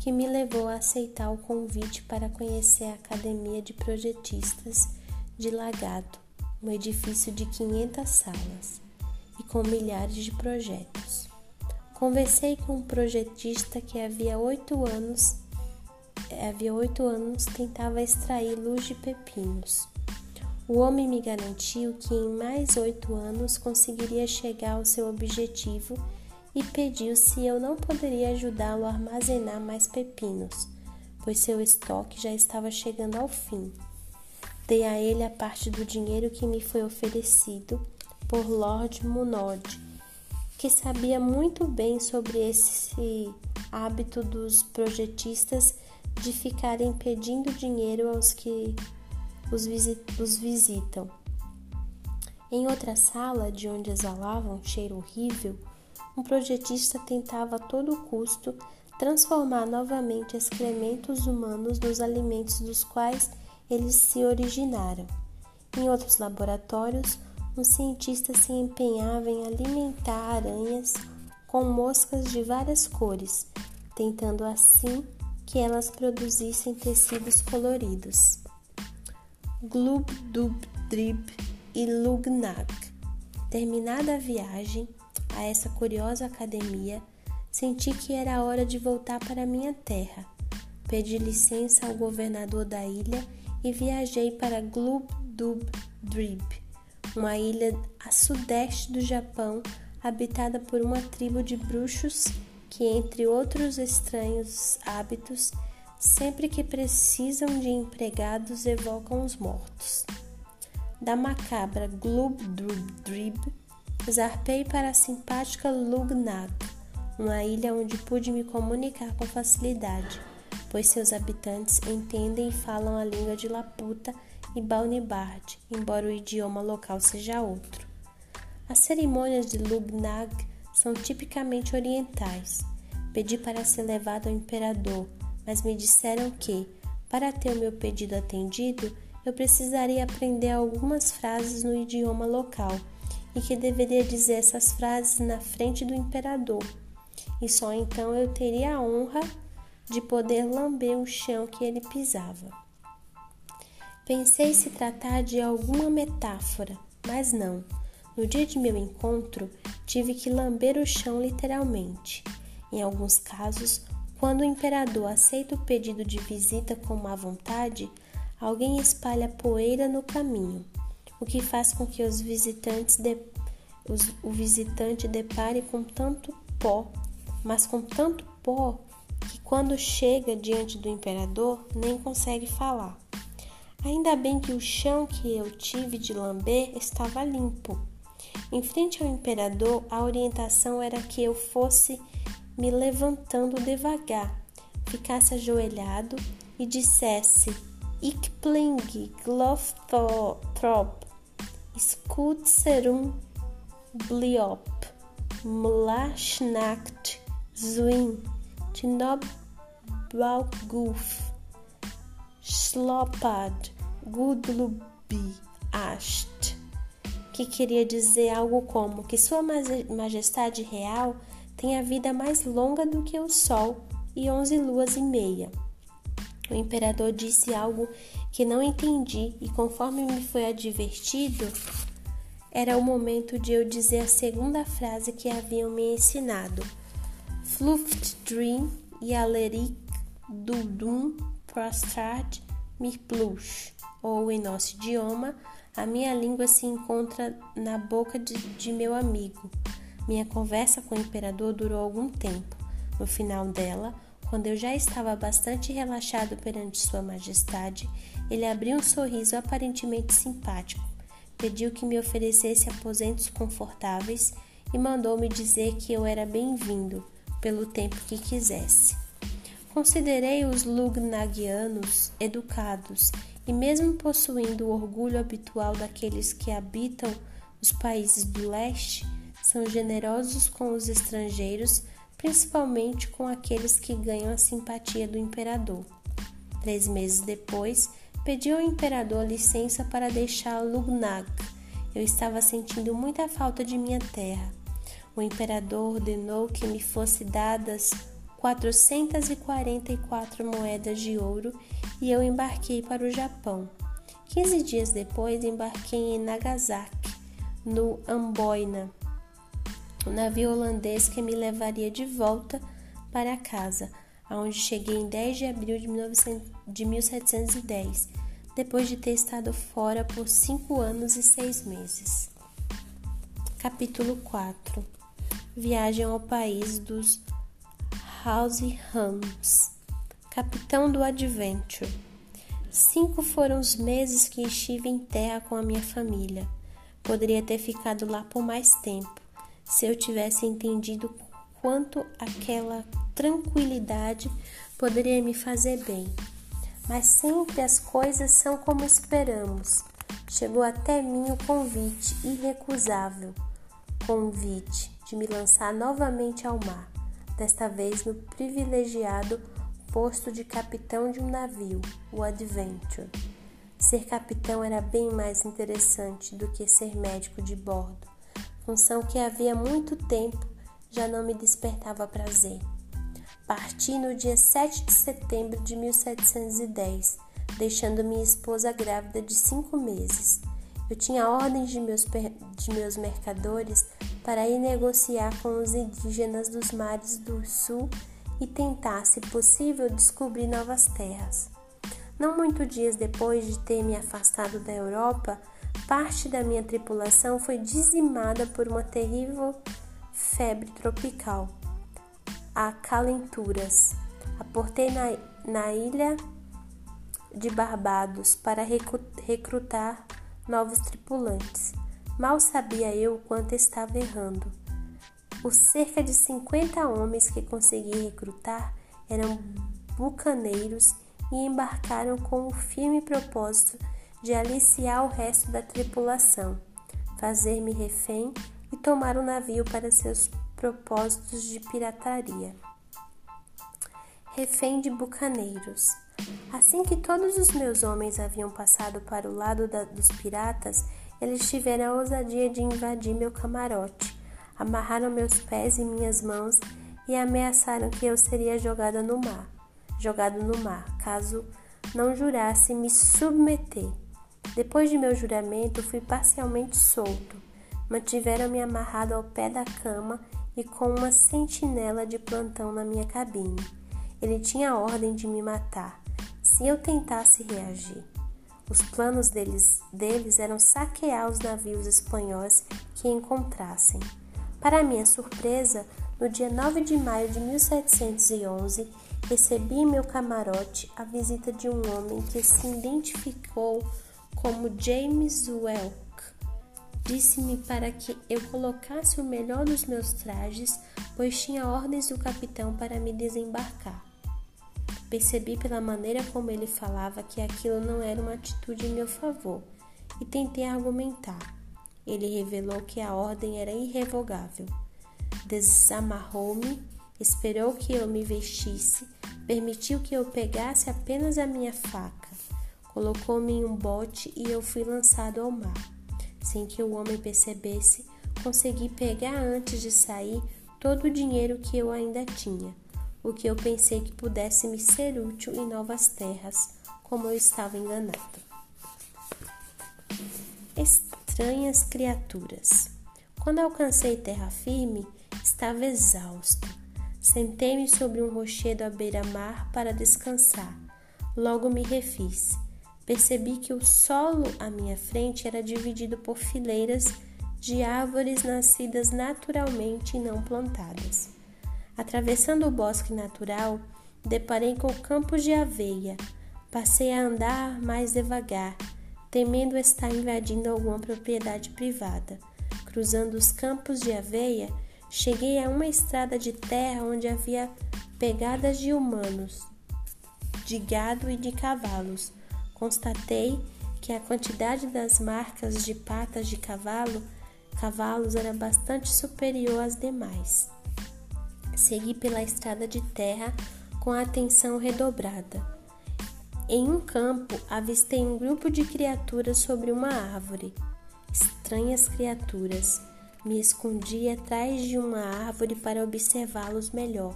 que me levou a aceitar o convite para conhecer a Academia de Projetistas de Lagado, um edifício de 500 salas e com milhares de projetos. Conversei com um projetista que havia oito anos havia oito anos tentava extrair luz de pepinos. O homem me garantiu que em mais oito anos conseguiria chegar ao seu objetivo e pediu se eu não poderia ajudá-lo a armazenar mais pepinos, pois seu estoque já estava chegando ao fim. Dei a ele a parte do dinheiro que me foi oferecido por Lord Munod, que sabia muito bem sobre esse hábito dos projetistas de ficarem pedindo dinheiro aos que os, visitam. Em outra sala, de onde exalava um cheiro horrível, um projetista tentava a todo custo transformar novamente excrementos humanos nos alimentos dos quais eles se originaram. Em outros laboratórios, um cientista se empenhava em alimentar aranhas com moscas de várias cores, tentando assim que elas produzissem tecidos coloridos. Glub Dub Drib e Lugnac. Terminada a viagem, a essa curiosa academia, senti que era hora de voltar para minha terra. Pedi licença ao governador da ilha e viajei para Glub Dub Drib, uma ilha a sudeste do Japão habitada por uma tribo de bruxos que, entre outros estranhos hábitos, sempre que precisam de empregados evocam os mortos. Da macabra Glub Dub Drib Zarpei para a simpática Lugnag, uma ilha onde pude me comunicar com facilidade, pois seus habitantes entendem e falam a língua de Laputa e Balnibard, embora o idioma local seja outro. As cerimônias de Lugnag são tipicamente orientais. Pedi para ser levado ao imperador, mas me disseram que, para ter o meu pedido atendido, eu precisaria aprender algumas frases no idioma local e que deveria dizer essas frases na frente do imperador, e só então eu teria a honra de poder lamber o chão que ele pisava. Pensei se tratar de alguma metáfora, mas não. No dia de meu encontro, tive que lamber o chão literalmente. Em alguns casos, quando o imperador aceita o pedido de visita com má vontade, alguém espalha poeira no caminho o que faz com que os visitantes de, os, o visitante depare com tanto pó, mas com tanto pó que quando chega diante do imperador nem consegue falar. Ainda bem que o chão que eu tive de lamber estava limpo. Em frente ao imperador, a orientação era que eu fosse me levantando devagar, ficasse ajoelhado e dissesse Ich bling Glothrop Skutserum Bliop Mlashnacht Zwin. Tinobalguf Slopad Gudlubi Ast que queria dizer algo como que Sua Majestade Real tem a vida mais longa do que o Sol e onze luas e meia. O imperador disse algo que não entendi e, conforme me foi advertido, era o momento de eu dizer a segunda frase que haviam me ensinado. Fluft Dream e Alerik Dudum Prostrad Mirplush, ou em nosso idioma, a minha língua se encontra na boca de, de meu amigo. Minha conversa com o imperador durou algum tempo. No final dela, quando eu já estava bastante relaxado perante Sua Majestade, ele abriu um sorriso aparentemente simpático, pediu que me oferecesse aposentos confortáveis e mandou-me dizer que eu era bem-vindo pelo tempo que quisesse. Considerei os Lugnagianos educados e, mesmo possuindo o orgulho habitual daqueles que habitam os países do leste, são generosos com os estrangeiros principalmente com aqueles que ganham a simpatia do imperador. Três meses depois, pedi ao imperador licença para deixar Lugnag. Eu estava sentindo muita falta de minha terra. O imperador ordenou que me fosse dadas 444 moedas de ouro e eu embarquei para o Japão. Quinze dias depois, embarquei em Nagasaki, no Amboina, o navio holandês que me levaria de volta para casa, aonde cheguei em 10 de abril de, 1900, de 1710, depois de ter estado fora por cinco anos e seis meses. Capítulo 4 Viagem ao país dos Househams Capitão do Adventure Cinco foram os meses que estive em terra com a minha família. Poderia ter ficado lá por mais tempo se eu tivesse entendido quanto aquela tranquilidade poderia me fazer bem. Mas sempre as coisas são como esperamos. Chegou até mim o convite irrecusável convite de me lançar novamente ao mar, desta vez no privilegiado posto de capitão de um navio, o Adventure. Ser capitão era bem mais interessante do que ser médico de bordo função que havia muito tempo já não me despertava prazer. Parti no dia 7 de setembro de 1710, deixando minha esposa grávida de cinco meses. Eu tinha ordens de meus, de meus mercadores para ir negociar com os indígenas dos mares do sul e tentar, se possível, descobrir novas terras. Não muito dias depois de ter me afastado da Europa, Parte da minha tripulação foi dizimada por uma terrível febre tropical, a calenturas. Aportei na, na ilha de Barbados para recrutar novos tripulantes. Mal sabia eu o quanto estava errando. Os cerca de 50 homens que consegui recrutar eram bucaneiros e embarcaram com o firme propósito de aliciar o resto da tripulação, fazer-me refém e tomar o navio para seus propósitos de pirataria. Refém de bucaneiros. Assim que todos os meus homens haviam passado para o lado da, dos piratas, eles tiveram a ousadia de invadir meu camarote, amarraram meus pés e minhas mãos e ameaçaram que eu seria jogada no mar, jogado no mar, caso não jurasse me submeter. Depois de meu juramento, fui parcialmente solto. Mantiveram-me amarrado ao pé da cama e com uma sentinela de plantão na minha cabine. Ele tinha a ordem de me matar se eu tentasse reagir. Os planos deles, deles eram saquear os navios espanhóis que encontrassem. Para minha surpresa, no dia 9 de maio de 1711, recebi em meu camarote a visita de um homem que se identificou como James Welk. Disse-me para que eu colocasse o melhor dos meus trajes, pois tinha ordens do capitão para me desembarcar. Percebi pela maneira como ele falava que aquilo não era uma atitude em meu favor e tentei argumentar. Ele revelou que a ordem era irrevogável. Desamarrou-me, esperou que eu me vestisse, permitiu que eu pegasse apenas a minha faca Colocou-me em um bote e eu fui lançado ao mar. Sem que o homem percebesse, consegui pegar antes de sair todo o dinheiro que eu ainda tinha. o que eu pensei que pudesse me ser útil em novas terras, como eu estava enganado. Estranhas criaturas. Quando alcancei terra firme, estava exausto. Sentei-me sobre um rochedo à beira-mar para descansar. Logo me refiz. Percebi que o solo à minha frente era dividido por fileiras de árvores nascidas naturalmente e não plantadas. Atravessando o bosque natural, deparei com campos de aveia. Passei a andar mais devagar, temendo estar invadindo alguma propriedade privada. Cruzando os campos de aveia, cheguei a uma estrada de terra onde havia pegadas de humanos, de gado e de cavalos. Constatei que a quantidade das marcas de patas de cavalo, cavalos era bastante superior às demais. Segui pela estrada de terra com a atenção redobrada. Em um campo, avistei um grupo de criaturas sobre uma árvore. Estranhas criaturas. Me escondi atrás de uma árvore para observá-los melhor.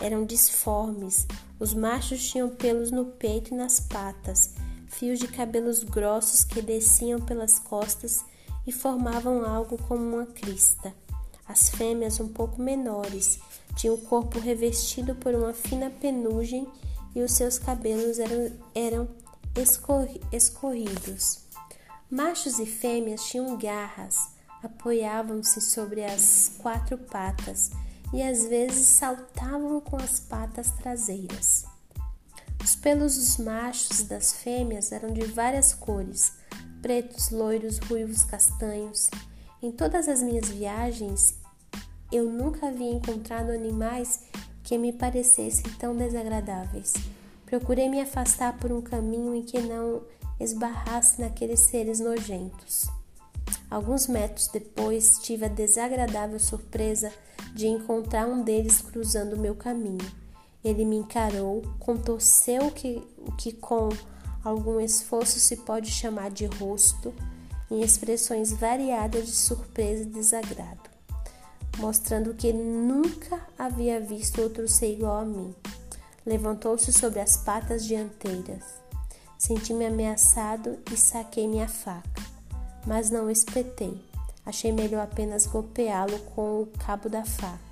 Eram disformes. Os machos tinham pelos no peito e nas patas, fios de cabelos grossos que desciam pelas costas e formavam algo como uma crista. As fêmeas, um pouco menores, tinham o corpo revestido por uma fina penugem e os seus cabelos eram, eram escorri escorridos. Machos e fêmeas tinham garras, apoiavam-se sobre as quatro patas e às vezes saltavam com as patas traseiras. Os pelos dos machos e das fêmeas eram de várias cores, pretos, loiros, ruivos, castanhos. Em todas as minhas viagens, eu nunca havia encontrado animais que me parecessem tão desagradáveis. Procurei me afastar por um caminho em que não esbarrasse naqueles seres nojentos. Alguns metros depois, tive a desagradável surpresa de encontrar um deles cruzando meu caminho. Ele me encarou, contorceu o que, o que com algum esforço se pode chamar de rosto, em expressões variadas de surpresa e desagrado, mostrando que nunca havia visto outro ser igual a mim. Levantou-se sobre as patas dianteiras. Senti-me ameaçado e saquei minha faca mas não espetei. Achei melhor apenas golpeá-lo com o cabo da faca.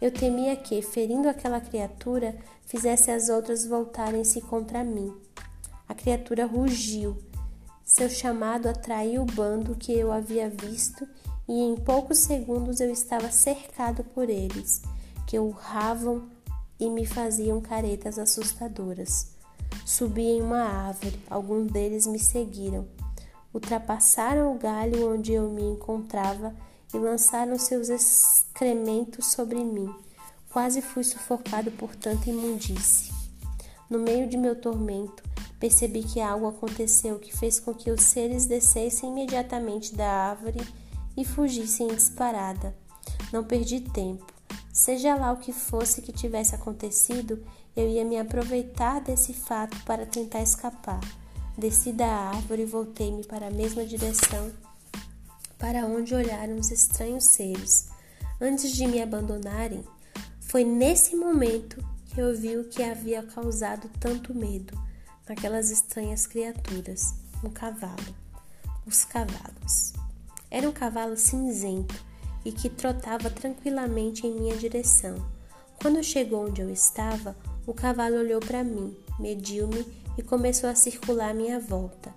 Eu temia que, ferindo aquela criatura, fizesse as outras voltarem-se contra mim. A criatura rugiu. Seu chamado atraiu o bando que eu havia visto e em poucos segundos eu estava cercado por eles, que urravam e me faziam caretas assustadoras. Subi em uma árvore, alguns deles me seguiram ultrapassaram o galho onde eu me encontrava e lançaram seus excrementos sobre mim. Quase fui sufocado por tanta imundície. No meio de meu tormento, percebi que algo aconteceu que fez com que os seres descessem imediatamente da árvore e fugissem em disparada. Não perdi tempo. Seja lá o que fosse que tivesse acontecido, eu ia me aproveitar desse fato para tentar escapar. Desci da árvore e voltei-me para a mesma direção para onde olharam os estranhos seres. Antes de me abandonarem, foi nesse momento que eu vi o que havia causado tanto medo naquelas estranhas criaturas: um cavalo. Os cavalos. Era um cavalo cinzento e que trotava tranquilamente em minha direção. Quando chegou onde eu estava, o cavalo olhou para mim, mediu-me e começou a circular à minha volta.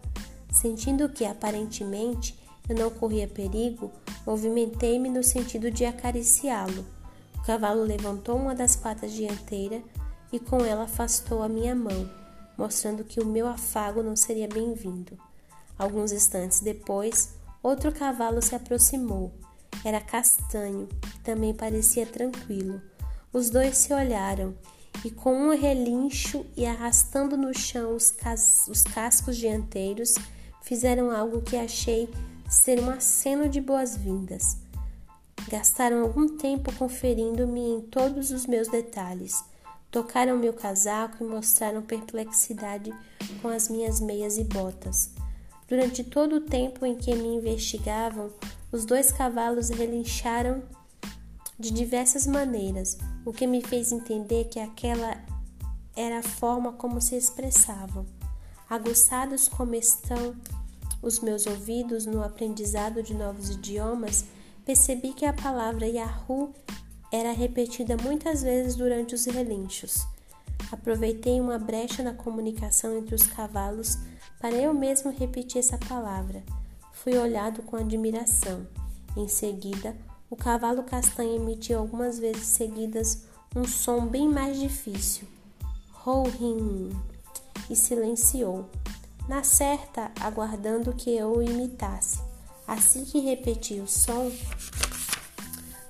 Sentindo que, aparentemente, eu não corria perigo, movimentei-me no sentido de acariciá-lo. O cavalo levantou uma das patas dianteira e com ela afastou a minha mão, mostrando que o meu afago não seria bem-vindo. Alguns instantes depois, outro cavalo se aproximou. Era castanho, também parecia tranquilo. Os dois se olharam e com um relincho e arrastando no chão os, cas os cascos dianteiros, fizeram algo que achei ser um aceno de boas-vindas. Gastaram algum tempo conferindo-me em todos os meus detalhes. Tocaram meu casaco e mostraram perplexidade com as minhas meias e botas. Durante todo o tempo em que me investigavam, os dois cavalos relincharam de diversas maneiras, o que me fez entender que aquela era a forma como se expressavam. Aguçados como estão os meus ouvidos no aprendizado de novos idiomas, percebi que a palavra Yahoo era repetida muitas vezes durante os relinchos. Aproveitei uma brecha na comunicação entre os cavalos para eu mesmo repetir essa palavra. Fui olhado com admiração. Em seguida, o cavalo castanho emitiu algumas vezes seguidas um som bem mais difícil. Ho-him! E silenciou. Na certa, aguardando que eu o imitasse. Assim que repeti o som,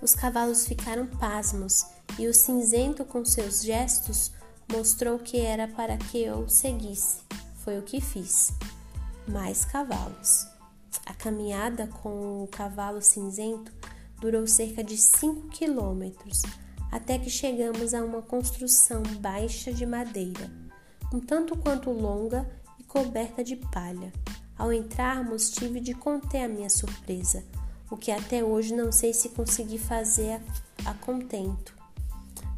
os cavalos ficaram pasmos e o cinzento, com seus gestos, mostrou que era para que eu seguisse. Foi o que fiz. Mais cavalos. A caminhada com o cavalo cinzento durou cerca de 5 quilômetros, até que chegamos a uma construção baixa de madeira, um tanto quanto longa coberta de palha. Ao entrarmos, tive de conter a minha surpresa o que até hoje não sei se consegui fazer a, a contento.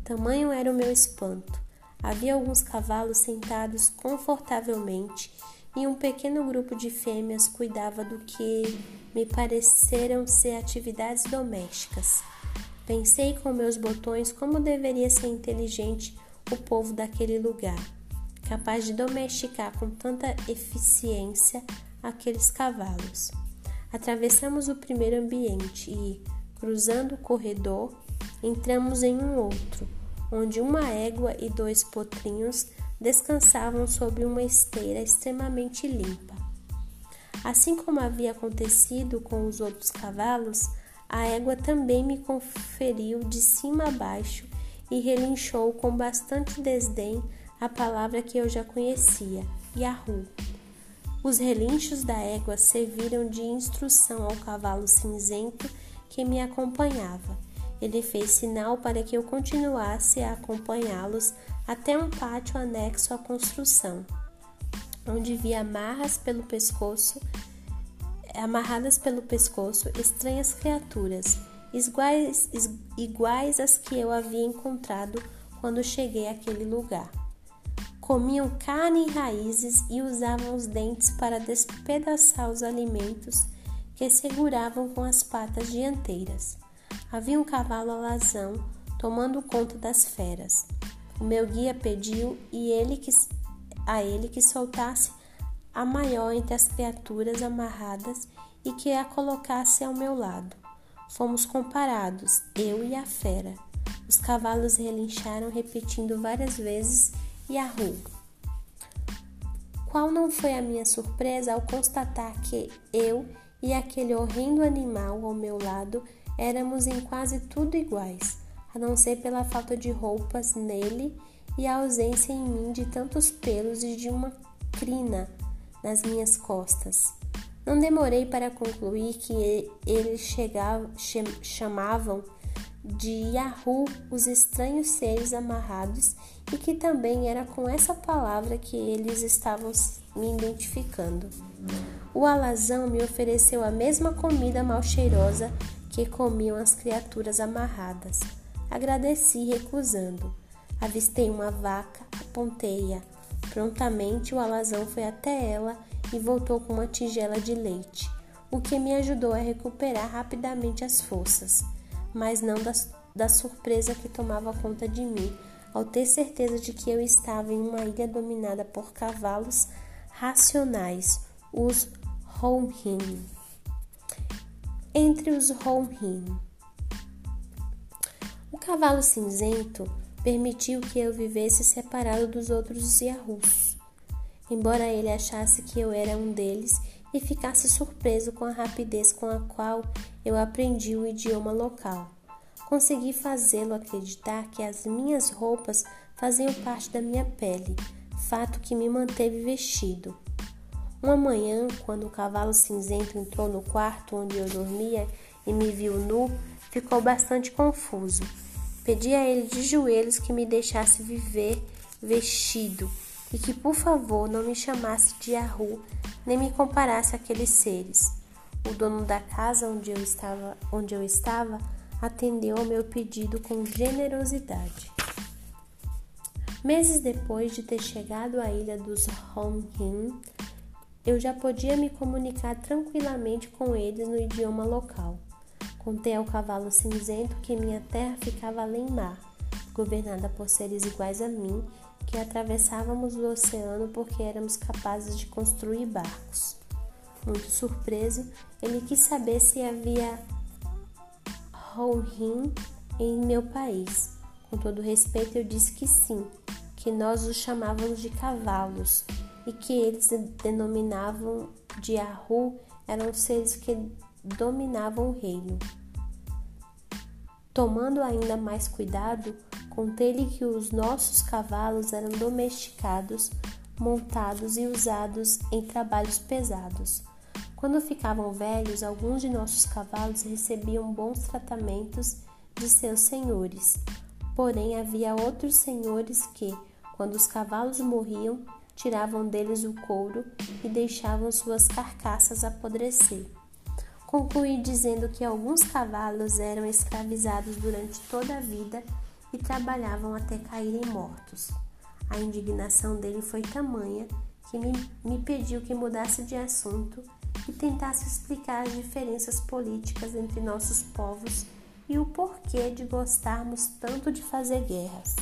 Tamanho era o meu espanto. Havia alguns cavalos sentados confortavelmente e um pequeno grupo de fêmeas cuidava do que me pareceram ser atividades domésticas. Pensei com meus botões como deveria ser inteligente o povo daquele lugar, capaz de domesticar com tanta eficiência aqueles cavalos. Atravessamos o primeiro ambiente e, cruzando o corredor, entramos em um outro, onde uma égua e dois potrinhos descansavam sobre uma esteira extremamente limpa. Assim como havia acontecido com os outros cavalos, a égua também me conferiu de cima a baixo e relinchou com bastante desdém a palavra que eu já conhecia, Yahoo. Os relinchos da égua serviram de instrução ao cavalo cinzento que me acompanhava. Ele fez sinal para que eu continuasse a acompanhá-los até um pátio anexo à construção, onde vi amarras pelo pescoço, amarradas pelo pescoço estranhas criaturas, iguais, iguais às que eu havia encontrado quando cheguei àquele lugar comiam carne e raízes e usavam os dentes para despedaçar os alimentos que seguravam com as patas dianteiras. Havia um cavalo alazão tomando conta das feras. O meu guia pediu e ele que, a ele que soltasse a maior entre as criaturas amarradas e que a colocasse ao meu lado. Fomos comparados, eu e a fera. Os cavalos relincharam, repetindo várias vezes Yahoo! Qual não foi a minha surpresa ao constatar que eu e aquele horrendo animal ao meu lado éramos em quase tudo iguais, a não ser pela falta de roupas nele e a ausência em mim de tantos pelos e de uma crina nas minhas costas. Não demorei para concluir que eles chamavam de Yahoo os estranhos seres amarrados e que também era com essa palavra que eles estavam me identificando. O alazão me ofereceu a mesma comida mal cheirosa que comiam as criaturas amarradas. Agradeci recusando. Avistei uma vaca, apontei-a. Prontamente o alazão foi até ela e voltou com uma tigela de leite, o que me ajudou a recuperar rapidamente as forças mas não da, da surpresa que tomava conta de mim ao ter certeza de que eu estava em uma ilha dominada por cavalos racionais, os Homhin. Entre os Homhin. O cavalo cinzento permitiu que eu vivesse separado dos outros Yahus, embora ele achasse que eu era um deles e ficasse surpreso com a rapidez com a qual eu aprendi o idioma local. Consegui fazê-lo acreditar que as minhas roupas faziam parte da minha pele, fato que me manteve vestido. Uma manhã, quando o cavalo cinzento entrou no quarto onde eu dormia e me viu nu, ficou bastante confuso. Pedi a ele de joelhos que me deixasse viver vestido e que, por favor, não me chamasse de Yahoo nem me comparasse àqueles seres. O dono da casa onde eu estava, onde eu estava atendeu ao meu pedido com generosidade. Meses depois de ter chegado à ilha dos Homhin, eu já podia me comunicar tranquilamente com eles no idioma local. Contei ao cavalo cinzento que minha terra ficava além mar, governada por seres iguais a mim, que atravessávamos o oceano porque éramos capazes de construir barcos. Muito surpreso, ele quis saber se havia Rohim em meu país. Com todo respeito, eu disse que sim, que nós os chamávamos de cavalos e que eles denominavam de Ahu eram seres que dominavam o reino. Tomando ainda mais cuidado, contei-lhe que os nossos cavalos eram domesticados, montados e usados em trabalhos pesados. Quando ficavam velhos, alguns de nossos cavalos recebiam bons tratamentos de seus senhores. Porém, havia outros senhores que, quando os cavalos morriam, tiravam deles o couro e deixavam suas carcaças apodrecer. Concluí dizendo que alguns cavalos eram escravizados durante toda a vida e trabalhavam até caírem mortos. A indignação dele foi tamanha que me, me pediu que mudasse de assunto e tentasse explicar as diferenças políticas entre nossos povos e o porquê de gostarmos tanto de fazer guerras.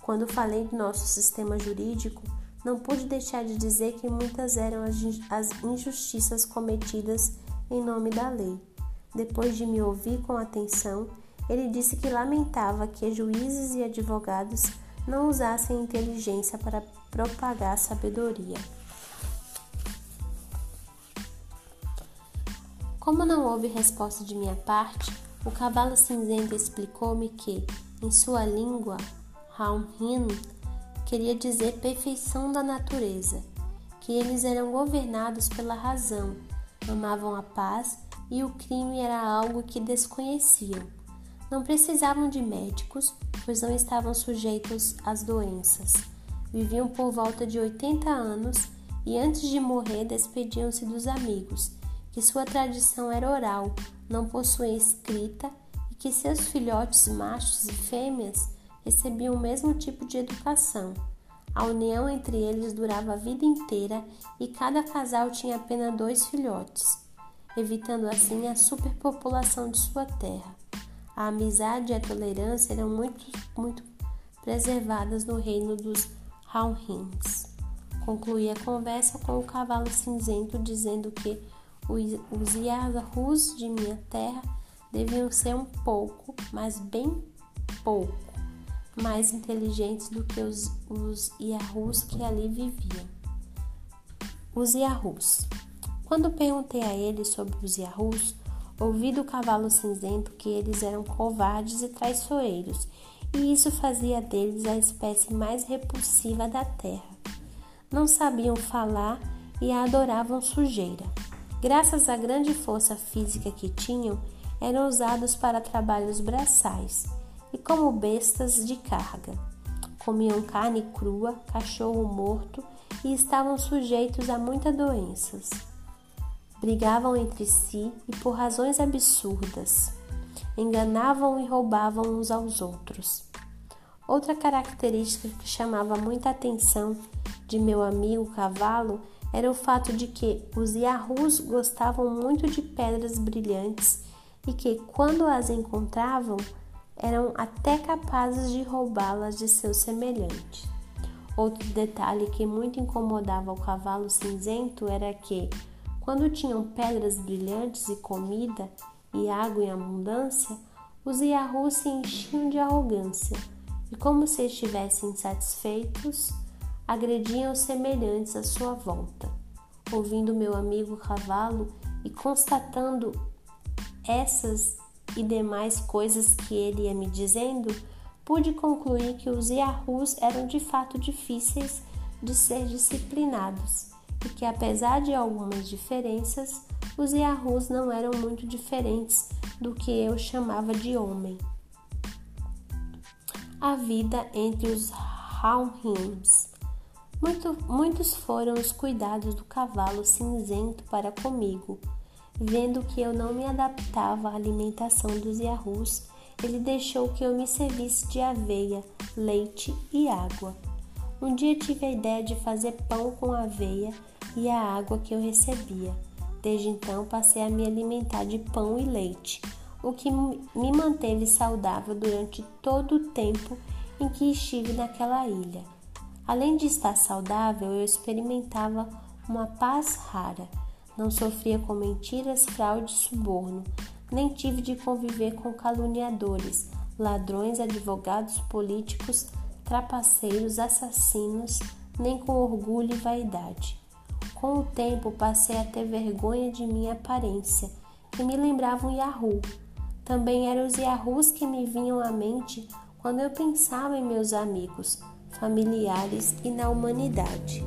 Quando falei do nosso sistema jurídico, não pude deixar de dizer que muitas eram as injustiças cometidas em nome da lei. Depois de me ouvir com atenção, ele disse que lamentava que juízes e advogados não usassem inteligência para propagar sabedoria. Como não houve resposta de minha parte, o cavalo cinzento explicou-me que, em sua língua, Raumhin queria dizer perfeição da natureza, que eles eram governados pela razão, amavam a paz e o crime era algo que desconheciam. Não precisavam de médicos, pois não estavam sujeitos às doenças. Viviam por volta de 80 anos e antes de morrer despediam-se dos amigos, que sua tradição era oral, não possuía escrita e que seus filhotes machos e fêmeas recebiam o mesmo tipo de educação. A união entre eles durava a vida inteira e cada casal tinha apenas dois filhotes, evitando assim a superpopulação de sua terra. A amizade e a tolerância eram muito, muito preservadas no reino dos Hauhins. Concluí a conversa com o cavalo cinzento, dizendo que os Yahus de minha terra deviam ser um pouco, mas bem pouco, mais inteligentes do que os, os que ali viviam. Os Yahus. Quando perguntei a eles sobre os Yahus, ouvi do cavalo cinzento que eles eram covardes e traiçoeiros, e isso fazia deles a espécie mais repulsiva da terra. Não sabiam falar e adoravam sujeira. Graças à grande força física que tinham, eram usados para trabalhos braçais e como bestas de carga. Comiam carne crua, cachorro morto e estavam sujeitos a muitas doenças. Brigavam entre si e por razões absurdas. Enganavam e roubavam uns aos outros. Outra característica que chamava muita atenção de meu amigo cavalo era o fato de que os Yahus gostavam muito de pedras brilhantes e que, quando as encontravam, eram até capazes de roubá-las de seus semelhantes. Outro detalhe que muito incomodava o cavalo cinzento era que, quando tinham pedras brilhantes e comida e água em abundância, os Yahus se enchiam de arrogância e, como se estivessem satisfeitos, agrediam os semelhantes à sua volta. Ouvindo meu amigo cavalo e constatando essas e demais coisas que ele ia me dizendo, pude concluir que os Yahus eram de fato difíceis de ser disciplinados e que, apesar de algumas diferenças, os Yahus não eram muito diferentes do que eu chamava de homem. A vida entre os Hauhims. Muito, muitos foram os cuidados do cavalo cinzento para comigo Vendo que eu não me adaptava à alimentação dos Yahoos, ele deixou que eu me servisse de aveia, leite e água. Um dia tive a ideia de fazer pão com aveia e a água que eu recebia. Desde então passei a me alimentar de pão e leite, o que me manteve saudável durante todo o tempo em que estive naquela ilha. Além de estar saudável, eu experimentava uma paz rara. Não sofria com mentiras, fraude e suborno, nem tive de conviver com caluniadores, ladrões, advogados, políticos, trapaceiros, assassinos, nem com orgulho e vaidade. Com o tempo passei a ter vergonha de minha aparência, que me lembrava um Yahoo. Também eram os Yahoos que me vinham à mente quando eu pensava em meus amigos, familiares e na humanidade.